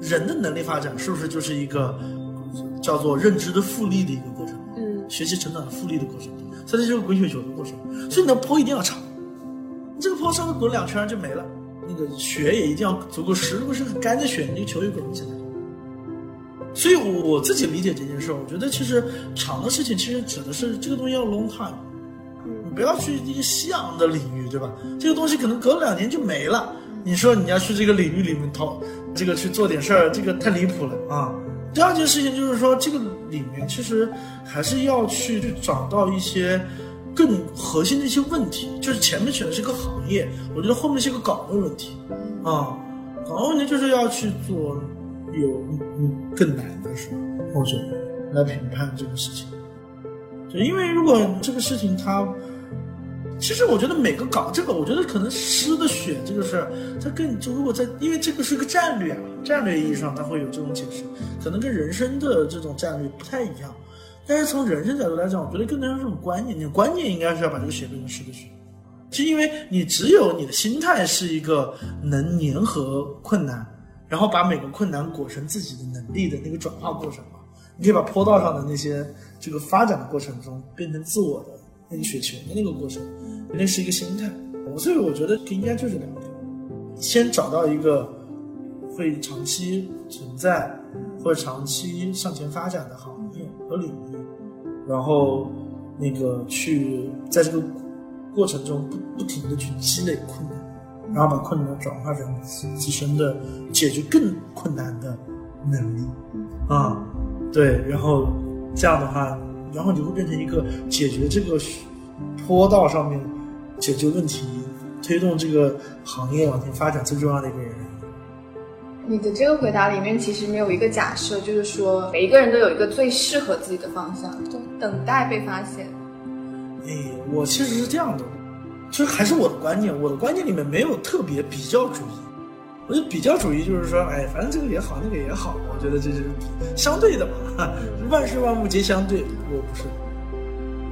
人的能力发展，是不是就是一个叫做认知的复利的一个过程？嗯，学习成长的复利的过程。所以这就是滚雪球的过程。所以你的坡一定要长，你这个坡稍微滚两圈就没了。那个雪也一定要足够湿，如果是很干的雪，你这个球也滚不起来。所以，我自己理解这件事，我觉得其实长的事情，其实指的是这个东西要 long time，你不要去一个夕阳的领域，对吧？这个东西可能隔两年就没了。你说你要去这个领域里面投，这个去做点事儿，这个太离谱了啊！第二件事情就是说，这个里面其实还是要去去找到一些更核心的一些问题，就是前面选的是个行业，我觉得后面是个岗位问题啊，岗位问题就是要去做。有更难的是，我觉得来评判这个事情，就，因为如果这个事情它，其实我觉得每个岗，这个我觉得可能诗的选这个事儿，它更就如果在，因为这个是个战略，战略意义上它会有这种解释，可能跟人生的这种战略不太一样。但是从人生角度来讲，我觉得更多是这种观念，你的观念应该是要把这个写变成诗的选，是因为你只有你的心态是一个能粘合困难，然后把每个困难裹成自己的能力的那个转化过程嘛。你可以把坡道上的那些这个发展的过程中变成自我的那个雪球的那个过程，那是一个心态。我所以我觉得应该就是两个，先找到一个会长期存在或者长期向前发展的行业和领域，然后那个去在这个过程中不不停的去积累困难，然后把困难转化成自身的解决更困难的能力啊。对，然后这样的话，然后你会变成一个解决这个坡道上面解决问题、推动这个行业往前发展最重要的一个人。你的这个回答里面其实没有一个假设，就是说每一个人都有一个最适合自己的方向，就等待被发现。哎，我其实是这样的，其实还是我的观念，我的观念里面没有特别比较主义。我觉得比较主义就是说，哎，反正这个也好，那个也好，我觉得这就是相对的嘛，万事万物皆相对。我不是，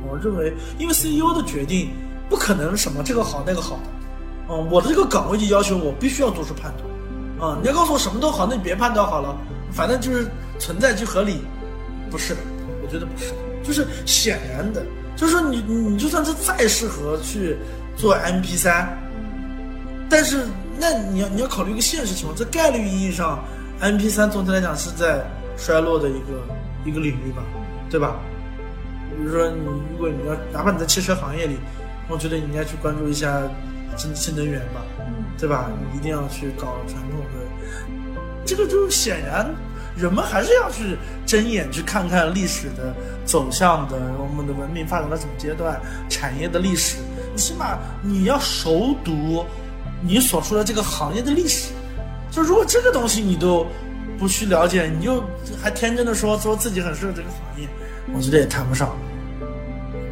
我认为，因为 CEO 的决定不可能什么这个好那个好的，嗯，我的这个岗位就要求我必须要做出判断，啊，你要告诉我什么都好，那你别判断好了，反正就是存在即合理，不是，我觉得不是，就是显然的，就是说你你就算是再适合去做 MP 三，但是。那你要你要考虑一个现实情况，在概率意义上，M P 三总体来讲是在衰落的一个一个领域吧，对吧？比如说你如果你要哪怕你在汽车行业里，我觉得你应该去关注一下新新能源吧，对吧？你一定要去搞传统的，这个就显然人们还是要去睁眼去看看历史的走向的，我们的文明发展到什么阶段，产业的历史，起码你要熟读。你所说的这个行业的历史，就如果这个东西你都不去了解，你就还天真的说说自己很适合这个行业，我觉得也谈不上。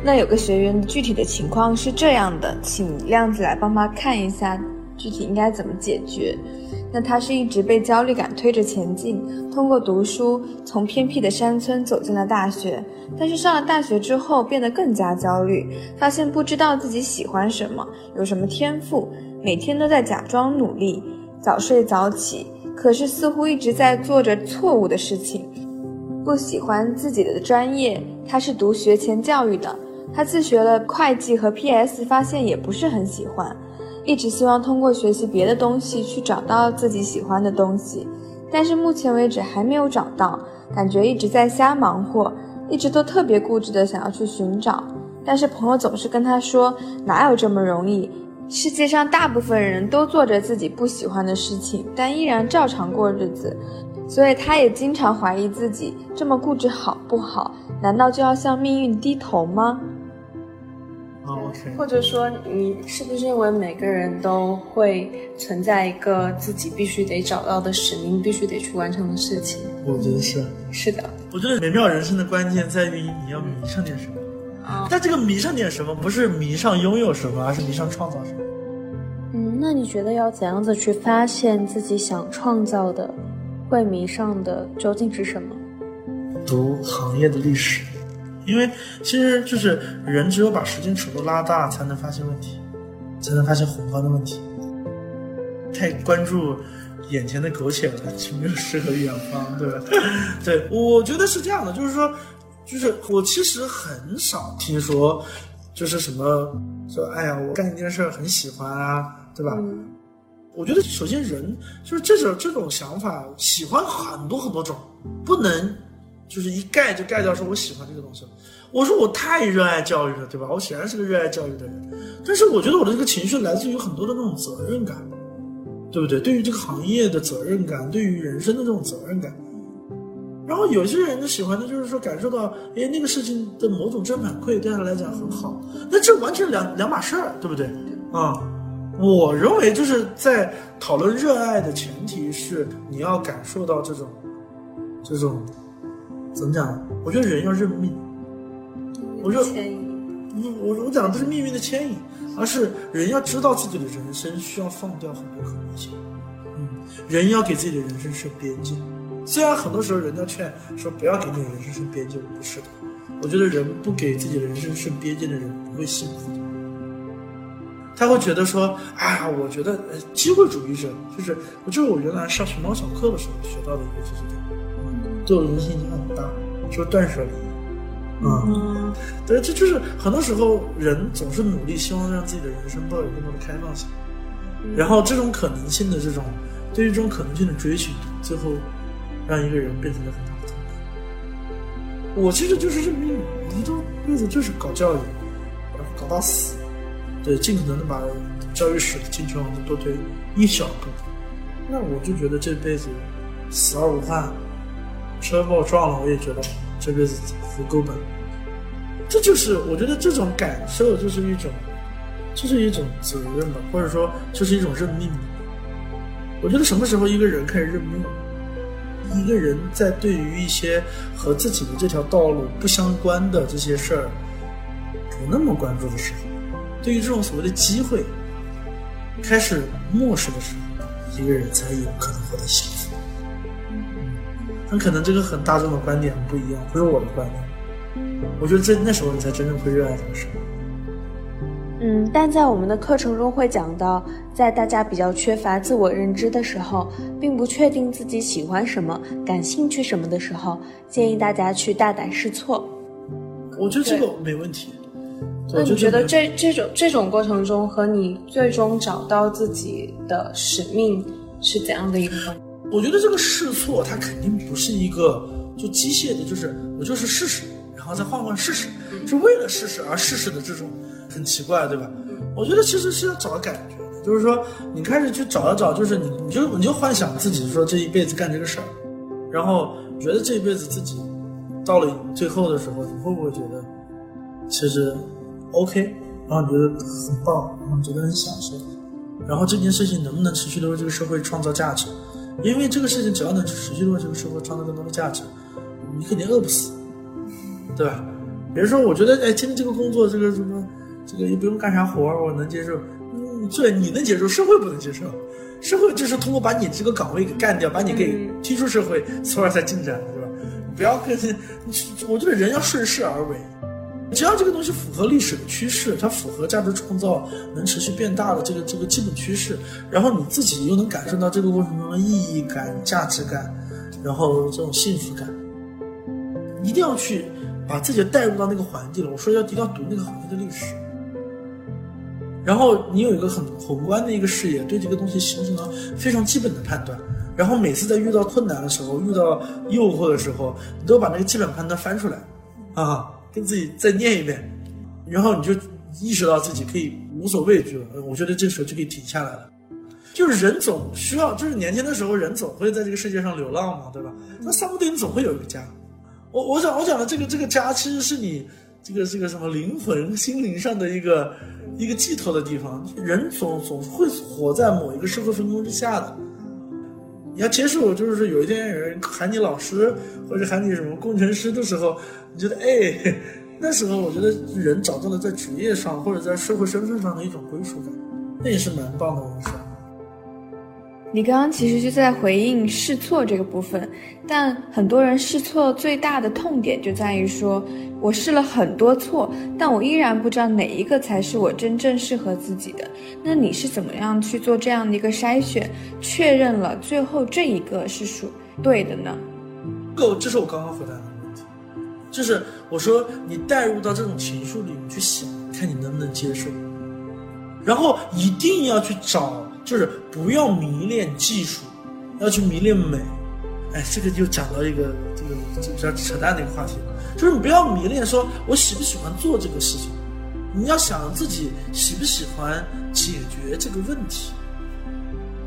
那有个学员具体的情况是这样的，请亮子来帮他看一下具体应该怎么解决。那他是一直被焦虑感推着前进，通过读书从偏僻的山村走进了大学，但是上了大学之后变得更加焦虑，发现不知道自己喜欢什么，有什么天赋。每天都在假装努力，早睡早起，可是似乎一直在做着错误的事情。不喜欢自己的专业，他是读学前教育的，他自学了会计和 PS，发现也不是很喜欢，一直希望通过学习别的东西去找到自己喜欢的东西，但是目前为止还没有找到，感觉一直在瞎忙活，一直都特别固执的想要去寻找，但是朋友总是跟他说，哪有这么容易？世界上大部分人都做着自己不喜欢的事情，但依然照常过日子，所以他也经常怀疑自己这么固执好不好？难道就要向命运低头吗？或者说，你是不是认为每个人都会存在一个自己必须得找到的使命，必须得去完成的事情？我觉得是。是的。我觉得美妙人生的关键在于你要迷上点什么。但这个迷上点什么，不是迷上拥有什么，而是迷上创造什么。嗯，那你觉得要怎样子去发现自己想创造的、会迷上的究竟是什么？读行业的历史，因为其实就是人只有把时间尺度拉大，才能发现问题，才能发现宏观的问题。太关注眼前的苟且了，就没有诗和远方，对吧？对，我觉得是这样的，就是说。就是我其实很少听说，就是什么说，哎呀，我干一件事很喜欢啊，对吧？我觉得首先人就是这种这种想法，喜欢很多很多种，不能就是一盖就盖掉说我喜欢这个东西。我说我太热爱教育了，对吧？我显然是个热爱教育的人，但是我觉得我的这个情绪来自于很多的那种责任感，对不对？对于这个行业的责任感，对于人生的这种责任感。然后有些人就喜欢的就是说感受到，哎，那个事情的某种正反馈对他来讲很好，那这完全两两码事儿，对不对？啊，我认为就是在讨论热爱的前提是你要感受到这种，这种怎么讲？我觉得人要认命，我说。我我讲的不是命运的牵引，而是人要知道自己的人生需要放掉很多可能性。嗯，人要给自己的人生设边界。虽然很多时候人家劝说不要给你的人生设边界，不是的。我觉得人不给自己的人生设边界的人不会幸福的。他会觉得说，啊，我觉得呃，机会主义者就是，我就是我原来上熊猫小课的时候学到的一个知识点，嗯，对我影响很大，说断舍离。嗯，对，这就是很多时候人总是努力希望让自己的人生抱有更多的开放性，然后这种可能性的这种对于这种可能性的追寻，最后让一个人变成了很大的痛苦。我其实就是认命，我这辈子就是搞教育，然后搞到死，对，尽可能的把教育史的进程往前多推一小步，那我就觉得这辈子死而无憾，车把我撞了，我也觉得。这辈子足够本，这就是我觉得这种感受就是一种，就是一种责任吧，或者说就是一种认命。我觉得什么时候一个人开始认命，一个人在对于一些和自己的这条道路不相关的这些事儿不那么关注的时候，对于这种所谓的机会开始漠视的时候，一个人才有可能获得幸福。很可能这个很大众的观点不一样，不是我的观点。我觉得这那时候你才真正会热爱这个事。嗯，但在我们的课程中会讲到，在大家比较缺乏自我认知的时候，并不确定自己喜欢什么、感兴趣什么的时候，建议大家去大胆试错。我觉得这个没问题。那你觉得这这种这种过程中和你最终找到自己的使命是怎样的一个关系？我觉得这个试错，它肯定不是一个就机械的，就是我就是试试，然后再换换试试，是为了试试而试试的这种，很奇怪，对吧？我觉得其实是要找感觉，就是说你开始去找一找，就是你你就你就幻想自己说这一辈子干这个事儿，然后觉得这一辈子自己到了最后的时候，你会不会觉得其实 OK，然后你觉得很棒，然后觉得很享受，然后这件事情能不能持续的为这个社会创造价值？因为这个事情只要能持续的为这个社会创造更多的价值，你肯定饿不死，对吧？比如说，我觉得，哎，今天这个工作，这个什么，这个也不用干啥活我能接受。嗯，对，你能接受，社会不能接受。社会就是通过把你这个岗位给干掉，把你给踢出社会，从而才进展，对吧？不要跟，我觉得人要顺势而为。只要这个东西符合历史的趋势，它符合价值创造能持续变大的这个这个基本趋势，然后你自己又能感受到这个过程中的意义感、价值感，然后这种幸福感，一定要去把自己带入到那个环境了。我说要一定要读那个行业的历史，然后你有一个很宏观的一个视野，对这个东西形成了非常基本的判断，然后每次在遇到困难的时候、遇到诱惑的时候，你都把那个基本判断翻出来，啊。跟自己再念一遍，然后你就意识到自己可以无所畏惧了。我觉得这时候就可以停下来了。就是人总需要，就是年轻的时候，人总会在这个世界上流浪嘛，对吧？那三不定总会有一个家。我我想我讲的这个这个家，其实是你这个这个什么灵魂心灵上的一个一个寄托的地方。人总总会活在某一个社会分工之下的。你要接受，就是有一天有人喊你老师或者喊你什么工程师的时候。你觉得哎，那时候我觉得人找到了在职业上或者在社会身份上的一种归属感，那也是蛮棒的人生。你刚刚其实就在回应试错这个部分，但很多人试错最大的痛点就在于说，我试了很多错，但我依然不知道哪一个才是我真正适合自己的。那你是怎么样去做这样的一个筛选，确认了最后这一个是属对的呢？这个这是我刚刚回答的问题。就是我说，你带入到这种情绪里面去想，看你能不能接受，然后一定要去找，就是不要迷恋技术，要去迷恋美。哎，这个就讲到一个这个比较扯淡的一个话题了，就是你不要迷恋说我喜不喜欢做这个事情，你要想自己喜不喜欢解决这个问题。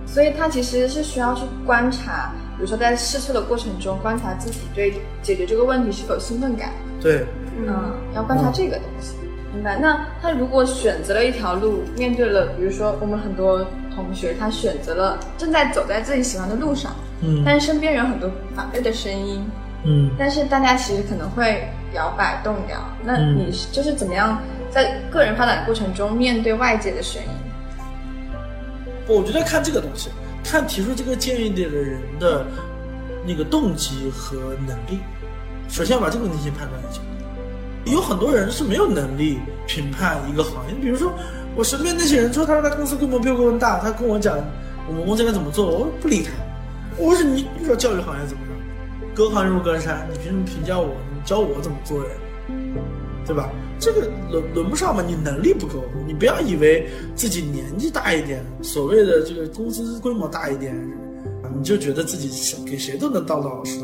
所以他其实是需要去观察。比如说，在试错的过程中，观察自己对解决这个问题是否有兴奋感。对，嗯，要观察这个东西。明白。那他如果选择了一条路，面对了，比如说我们很多同学，他选择了正在走在自己喜欢的路上，嗯，但是身边有很多反对的声音，嗯但是大家其实可能会摇摆动摇。那嗯你就是怎么样在个人发展过程中面对外界的声音？我觉得看这个东西，看提出这个建议的人的那个动机和能力。首先要把这个问题先判断一下。有很多人是没有能力评判一个行业，比如说我身边那些人说，他说他公司规模比我更大，他跟我讲我们公司该怎么做，我不理他。我说你你说教育行业怎么样？隔行如隔山，你凭什么评价我？你教我怎么做人？对吧？这个轮轮不上嘛，你能力不够，你不要以为自己年纪大一点，所谓的这个公司规模大一点，你就觉得自己给谁都能当老师，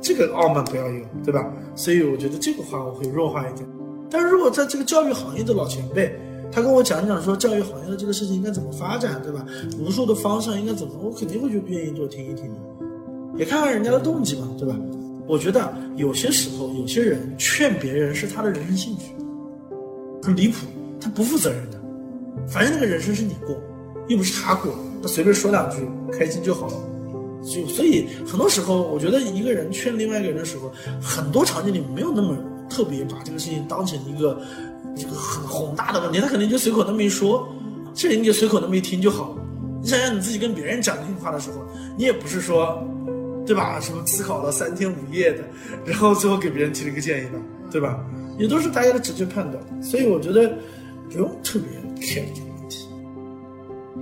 这个傲慢不要有，对吧？所以我觉得这个话我会弱化一点。但是如果在这个教育行业的老前辈，他跟我讲讲说教育行业的这个事情应该怎么发展，对吧？无数的方向应该怎么，我肯定会就愿意多听一听的，也看看人家的动机嘛，对吧？我觉得有些时候，有些人劝别人是他的人生兴趣，很离谱，他不负责任的。反正那个人生是你过，又不是他过，他随便说两句，开心就好了。就所以很多时候，我觉得一个人劝另外一个人的时候，很多场景里没有那么特别把这个事情当成一个这个很宏大的问题，他可能就随口那么一说，这人就随口那么一听就好了。你想想你自己跟别人讲这句话的时候，你也不是说，对吧？什么思考了三天五夜的，然后最后给别人提了一个建议吧，对吧？也都是大家的直觉判断，所以我觉得不用特别 care 这个问题。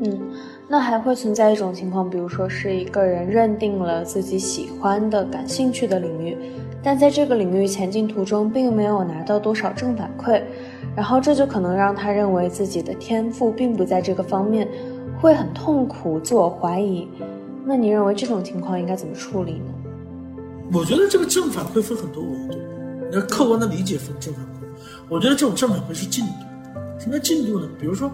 嗯，那还会存在一种情况，比如说是一个人认定了自己喜欢的、感兴趣的领域，但在这个领域前进途中并没有拿到多少正反馈，然后这就可能让他认为自己的天赋并不在这个方面，会很痛苦、自我怀疑。那你认为这种情况应该怎么处理呢？我觉得这个正反馈分很多维度，你要客观的理解分正反馈。我觉得这种正反馈是进度，什么叫进度呢？比如说，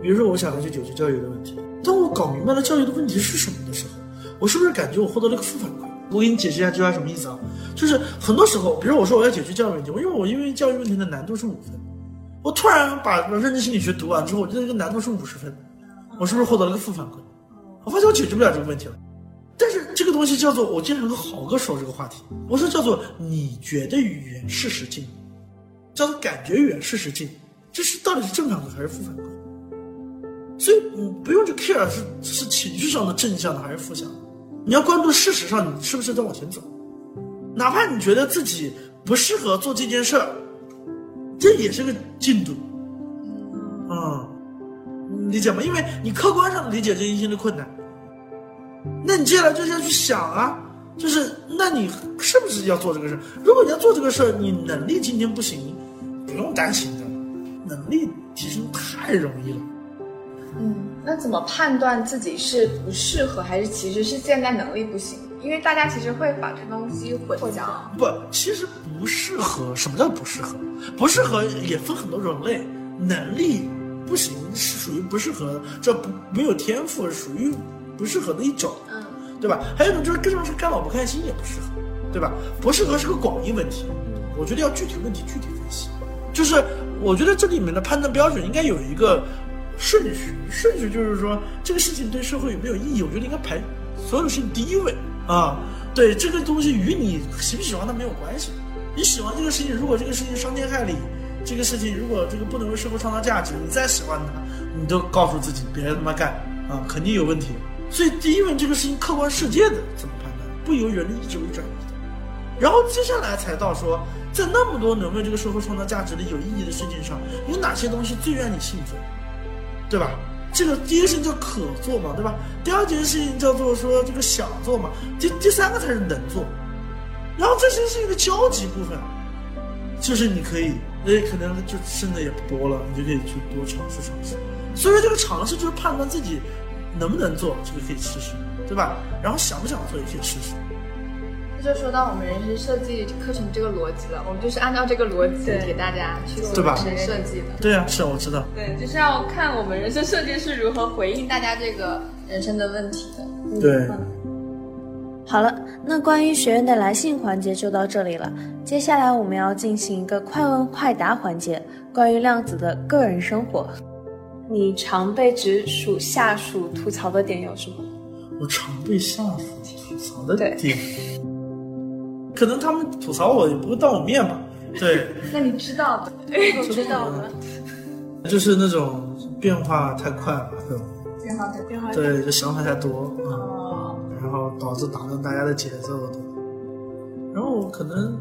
比如说我想了解九级教育的问题，当我搞明白了教育的问题是什么的时候，我是不是感觉我获得了个负反馈？我给你解释一下这句话什么意思啊？就是很多时候，比如我说我要解决教育问题，我因为我因为教育问题的难度是五分，我突然把认知心理学读完之后，我觉得这个难度是五十分，我是不是获得了个负反馈？我发现我解决不了这个问题了。但是这个东西叫做，我经常跟豪哥说这个话题，我说叫做你觉得语言事实近，叫做感觉语言事实近，这是到底是正常的还是负反馈？所以你不用去 care 是是情绪上的正向的还是负向，你要关注事实上你是不是在往前走，哪怕你觉得自己不适合做这件事儿，这也是个进度，啊、理解吗？因为你客观上理解这一些的困难。那你接下来就是要去想啊，就是那你是不是要做这个事？如果你要做这个事儿，你能力今天不行，不用担心的，能力提升太容易了。嗯，那怎么判断自己是不适合，还是其实是现在能力不行？因为大家其实会把这东西混淆。不，其实不适合。什么叫不适合？不适合也分很多种类，能力不行是属于不适合，这不没有天赋属于不适合的一种。嗯，对吧？还有一种就是跟上是干老不开心也不适合，对吧？不适合是个广义问题，我觉得要具体问题具体分析。就是我觉得这里面的判断标准应该有一个顺序，顺序就是说这个事情对社会有没有意义，我觉得应该排所有事情第一位啊。对这个东西与你喜不喜欢它没有关系，你喜欢这个事情，如果这个事情伤天害理，这个事情如果这个不能为社会创造价值，你再喜欢它，你都告诉自己别他妈干啊，肯定有问题。所以第一问这个事情客观世界的怎么判断，不由人的意志为转移的。然后接下来才到说，在那么多能为这个社会创造价值的有意义的事情上，有哪些东西最让你兴奋，对吧？这个第一个事情叫可做嘛，对吧？第二件事情叫做说这个想做嘛，第第三个才是能做。然后这些是一个交集部分，就是你可以，哎，可能就剩的也不多了，你就可以去多尝试尝试。所以说这个尝试就是判断自己能不能做，这个可以试试，对吧？然后想不想做也可以试试。这就说到我们人生设计课程这个逻辑了，我们就是按照这个逻辑给大家去做人生设计的。对啊，是啊，我知道。对，就是要看我们人生设计是如何回应大家这个人生的问题的。对，好了，那关于学院的来信环节就到这里了。接下来我们要进行一个快问快答环节，关于量子的个人生活。你常被直属下属吐槽的点有什么？我常被下属吐槽的点，可能他们吐槽我也不会当我面吧。对，那你知道的，我 知道了。就是那种变化太快了，对吧？变化太变化对，就想法太多啊，哦，然后导致打乱大家的节奏。对然后可能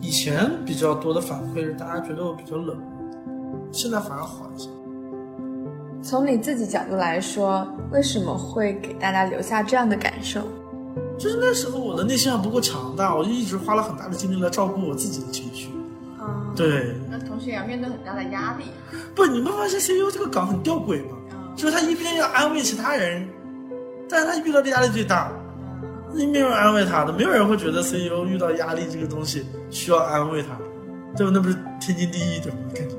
以前比较多的反馈是大家觉得我比较冷，现在反而好一些。从你自己角度来说，为什么会给大家留下这样的感受？就是那时候我的内心还不够强大，我就一直花了很大的精力来照顾我自己的情绪。啊，对，那同时也要面对很大的压力。不，你们发现 CEO 这个岗很吊诡吗？就是他一边要安慰其他人，但是他遇到的压力最大，没有人安慰他的，没有人会觉得 CEO 遇到压力这个东西需要安慰他，对吧？那不是天经地义的吗？感觉，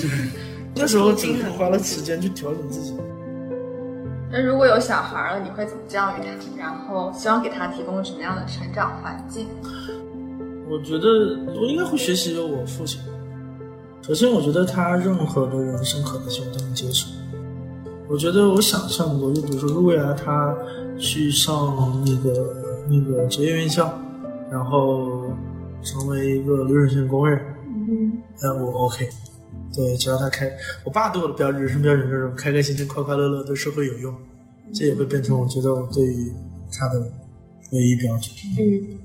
对。那时候只是花了时间去调整自己。那如果有小孩了，你会怎么教育他？然后希望给他提供什么样的成长环境？我觉得我应该会学习我父亲。首先，我觉得他任何的人生可能性我都能接受。我觉得我想象过，就比如说，如果未来他去上那个那个职业院校，然后成为一个流水线工人，嗯，那我 OK。对，只要他开，我爸对我的标准人生标准就是开开心心、快快乐乐，对社会有用，这也会变成我觉得我对于他的唯一标准。嗯。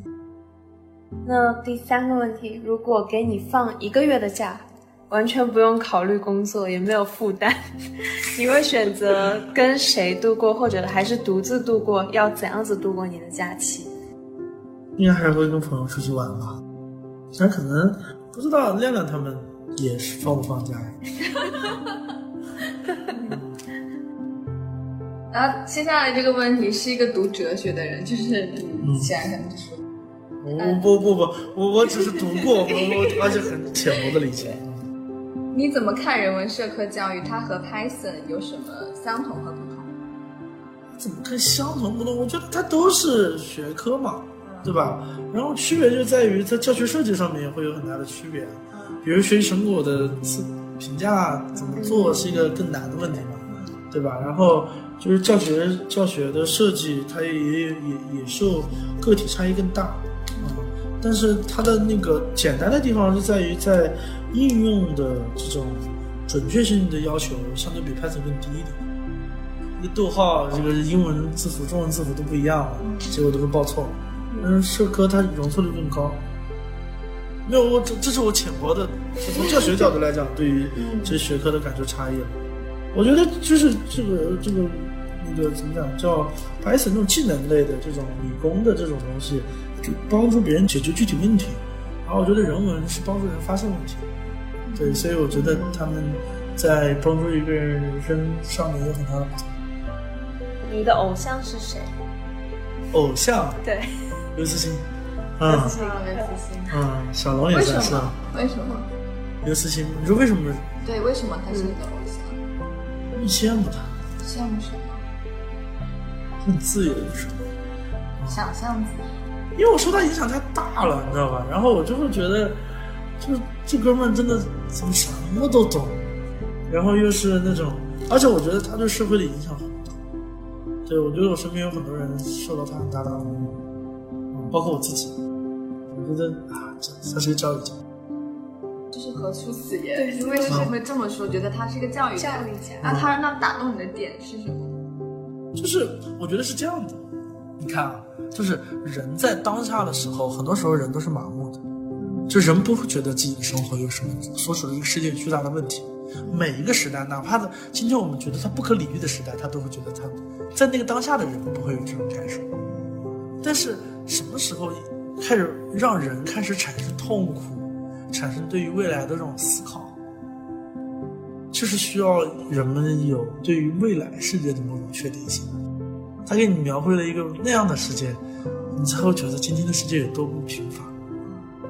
那第三个问题，如果给你放一个月的假，完全不用考虑工作，也没有负担，你会选择跟谁度过，或者还是独自度过？要怎样子度过你的假期？应该还是会跟朋友出去玩吧，但可能不知道亮亮他们也是放不放假呀？然后接下来这个问题是一个读哲学的人，就是你显然可能就是我不不不，我我只是读过，我我而且很浅薄的理解。你怎么看人文社科教育？它和 Python 有什么相同和不同？怎么看相同不同？我觉得它都是学科嘛，对吧？然后区别就在于在教学设计上面也会有很大的区别。比如学习成果的自评价怎么做是一个更难的问题嘛，对吧？然后就是教学教学的设计，它也也也受个体差异更大，嗯，但是它的那个简单的地方是在于在应用的这种准确性的要求相对比 Python 更低一点。一个逗号，这个英文字符、中文字符都不一样，结果都会报错。但是社科它容错率更高。没有，我这这是我浅薄的，从教学角度来讲，对于这学科的感受差异了。我觉得就是这个这个那个怎么讲，叫 Python 那种技能类的这种理工的这种东西，就帮助别人解决具体问题。然后我觉得人文是帮助人发现问题。对，所以我觉得他们在帮助一个人人生上面有很大的不同。你的偶像是谁？偶像对，刘慈欣，刘啊，小龙也为什算是么？为什么？刘慈欣。你说为什么对，为什么他是你的偶像？你羡慕他？羡慕什么？很自由的时候。想象自由。因为我受他影响太大了，你知道吧？然后我就会觉得，就是这哥们真的怎么什么都懂，然后又是那种，而且我觉得他对社会的影响很大。对，我觉得我身边有很多人受到他很大的影响，嗯，包括我自己。我觉得啊，这他是个教育家。这是何出此言？对你为什么会这么说？觉得他是一个教育家？教育家那他那打动你的点是什么？就是我觉得是这样的，你看啊，就是人在当下的时候，很多时候人都是麻木的，就人不会觉得自己的生活有什么所处的一个世界有巨大的问题。每一个时代，哪怕的今天我们觉得它不可理喻的时代，他都会觉得他在那个当下的人不会有这种感受。但是什么时候开始让人开始产生痛苦，产生对于未来的这种思考，就是需要人们有对于未来世界的某种确定性。他给你描绘了一个那样的世界，你才会觉得今天的世界有多么贫乏，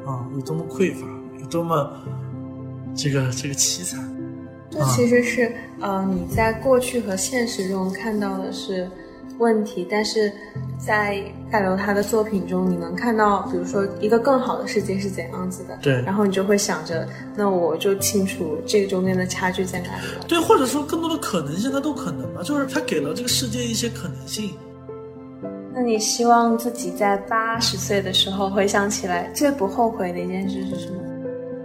啊，有多么匮乏，有多么这个这个凄惨。这其实是，呃，你在过去和现实中看到的是问题，但是在盖楼他的作品中，你能看到，比如说一个更好的世界是怎样子的，对然后你就会想着，那我就清楚这个中间的差距在哪里了。对，或者说更多的可能性，它都可能嘛，就是他给了这个世界一些可能性。那你希望自己在八十岁的时候回想起来最不后悔的一件事是什么？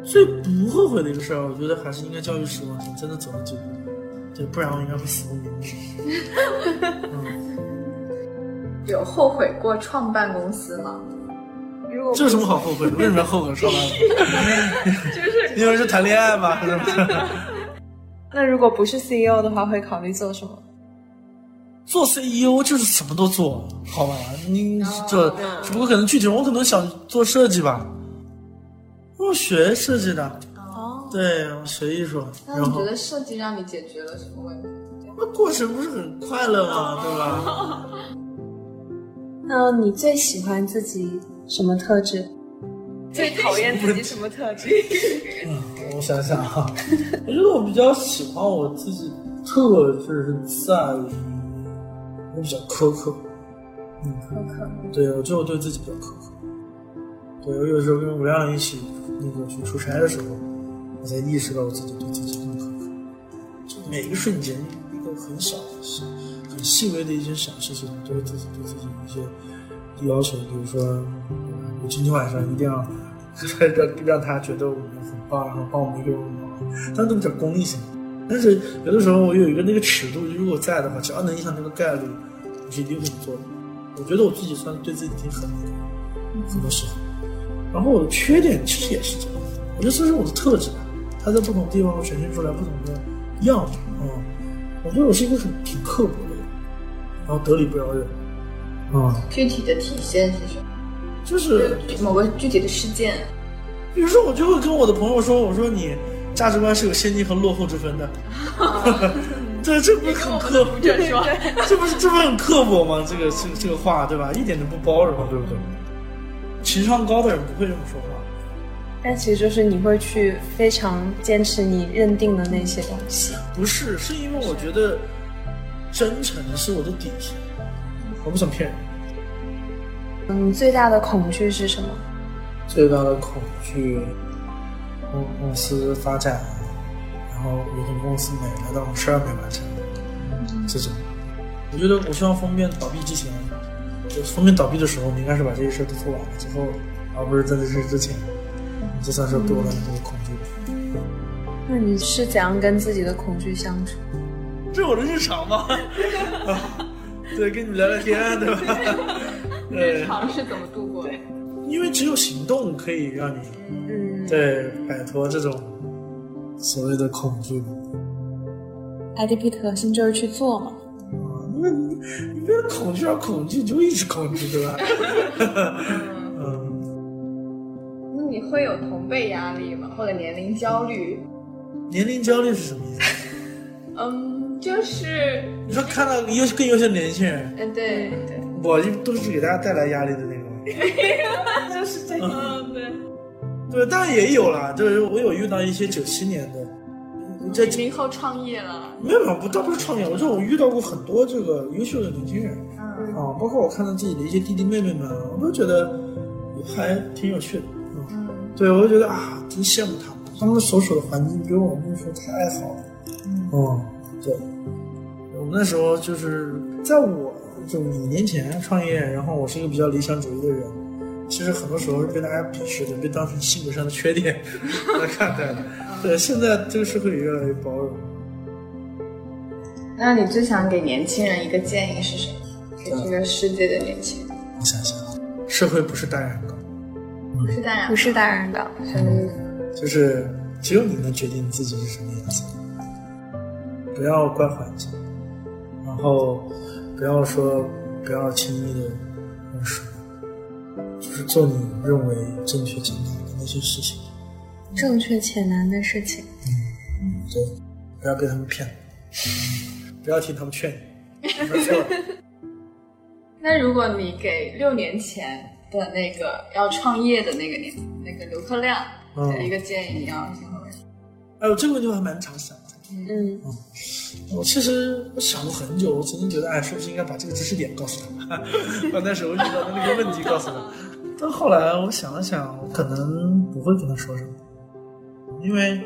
最不后悔的一个事儿，我觉得还是应该教育时光机真的走了这步，对，不然我应该会死无瞑目。嗯，有后悔过创办公司吗？如果这有什么好后悔的？为什么要后悔创办？就是 因为是谈恋爱嘛，是不是？那如果不是 CEO 的话，会考虑做什么？做 CEO 就是什么都做，好吧？你这只不过可能具体我可能想做设计吧，我学设计的，哦，对，我学艺术，那你觉得设计让你解决了什么问题？那过程不是很快乐吗？对吧？那你最喜欢自己什么特质？最讨厌自己什么特质？嗯，我想想哈，我觉得我比较喜欢我自己特质在于我比较苛刻，嗯，苛刻。对，我觉得我对自己比较苛刻。对，我有时候跟吴亮一起那个去出差的时候，我才意识到我自己对自己更苛刻。就每一个瞬间，一个很小的事、很细微的一些小事情，都会自己对自己一些要求。比如说，我今天晚上一定要让让他觉得我们很棒，然后帮我们一个人忙，但都比较功利性。但是有的时候我有一个那个尺度，如果在的话，只要能影响那个概率，我是一定会做的。我觉得我自己算对自己挺狠的，很多时候。然后我的缺点其实也是这样，我觉得这是我的特质吧，它在不同地方会呈现出来不同的样子。嗯，我觉得我是一个很挺刻薄的，然后得理不饶人。嗯，具体的体现是什么？就是某个具体的事件。比如说，我就会跟我的朋友说，我说你价值观是有先进和落后之分的。对，这不是很刻薄？这说，这不是这不是很刻薄吗？这个这个这个话，对吧？一点都不包容，对不对？情商高的人不会这么说话。但其实就是你会去非常坚持你认定的那些东西。不是，是因为我觉得真诚是我的底线，我不想骗人。嗯，最大的恐惧是什么？最大的恐惧，公公司发展，然后有些公司没了，但我事儿没完成，这种。我觉得我希望封面倒闭之前，就封面倒闭的时候，我们应该是把这些事儿都做完了之后，而不是在这事之前。这算是对我来说的恐惧。那你是怎样跟自己的恐惧相处？这是我的日常吗？对，跟你们聊聊天，对吧？日常是怎么度过的？因为只有行动可以让你，嗯，对，摆脱这种所谓的恐惧。，IDP 特心就是去做嘛。那你为了恐惧而恐惧，就一直恐惧，对吧？嗯，那你会有同辈压力吗？或者年龄焦虑？年龄焦虑是什么意思？嗯，就是，你说看到优更优秀的年轻人，嗯，对对，我就都是给大家带来压力的那种。就是这样，嗯，对。对，当然也有了，就是我有遇到一些九七年的，这零零后创业了，没有没有，不倒不是创业，我说我遇到过很多这个优秀的年轻人嗯啊，包括我看到自己的一些弟弟妹妹们，我都觉得还挺有趣的。嗯，嗯对，我就觉得啊，真羡慕他们，他们所处的环境比我们那时候太好了。嗯，对，那时候就是在我就五年前创业，然后我是一个比较理想主义的人，其实很多时候是被大家鄙视的，被当成性格上的缺点 来看待的。对，现在这个社会也越来越包容。那你最想给年轻人一个建议是什么？给这个世界的年轻人，我想想，社会不是单人的，不是单人不是大人的，什么意思？就是只有你能决定自己是什么颜色。不要怪环境，然后不要说不要轻易的认输，就是做你认为正确简单的那些事情。正确且难的事情。对，不要被他们骗，不要听他们劝你。那如果你给六年前的那个要创业的那个年那个刘克亮嗯的一个建议，你要什么？哎呦，这个问题我还蛮常想的。嗯，我其实我想了很久，我曾经觉得，哎，是不是应该把这个知识点告诉他，把那时候遇到的那个问题告诉他。但后来我想了想，我可能不会跟他说什么，因为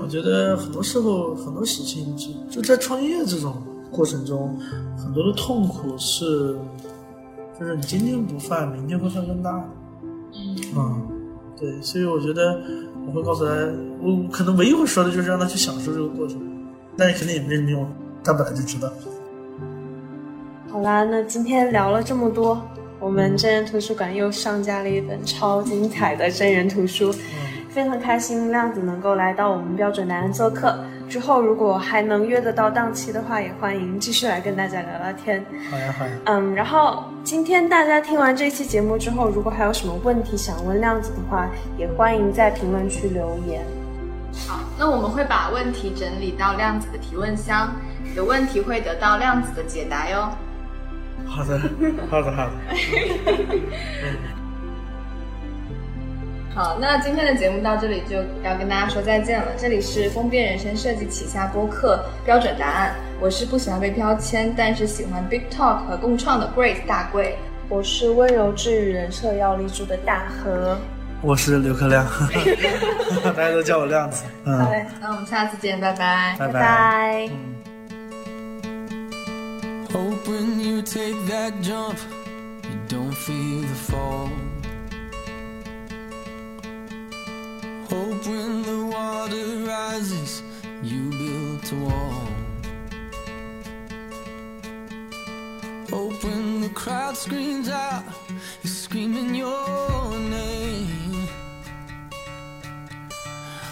我觉得很多时候很多事情就就在创业这种过程中，很多的痛苦是就是你今天不犯，明天会犯更大的。嗯，对，所以我觉得我会告诉他，我可能唯一会说的就是让他去享受这个过程，但是肯定也没什么用，他本来就知道。好啦，那今天聊了这么多，我们真人图书馆又上架了一本超精彩的真人图书，非常开心亮子能够来到我们标准男人做客。之后如果还能约得到档期的话，也欢迎继续来跟大家聊聊天。好呀，好呀。嗯，然后今天大家听完这期节目之后，如果还有什么问题想问亮子的话，也欢迎在评论区留言。好，那我们会把问题整理到亮子的提问箱，有问题会得到亮子的解答哟。好的，好的，好的。好，那今天的节目到这里就要跟大家说再见了。这里是疯癫人生设计旗下播客标准答案，我是不喜欢被标签，但是喜欢 big talk 和共创的 Grace 大贵，我是温柔治愈人设要立住的大河，我是刘克亮，大家都叫我亮子。嗯，好嘞，那我们下次见，拜拜，拜拜。Hope when you take that jump, you don't feel the fall. Hope when the water rises, you built a wall. Hope when the crowd screams out, you're screaming your name.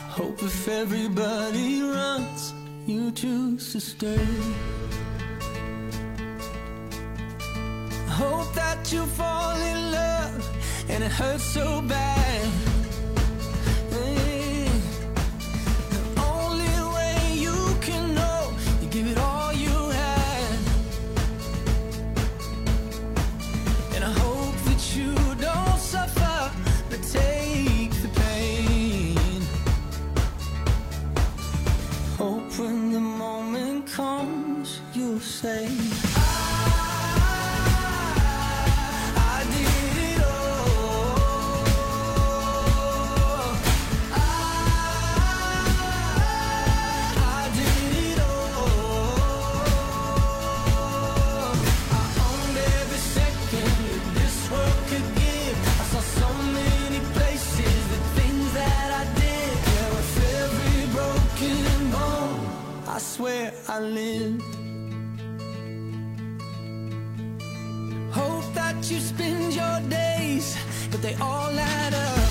Hope if everybody runs, you choose to stay. Hope that you fall in love and it hurts so bad. Comes, you'll say. I lived. Hope that you spend your days, but they all add up.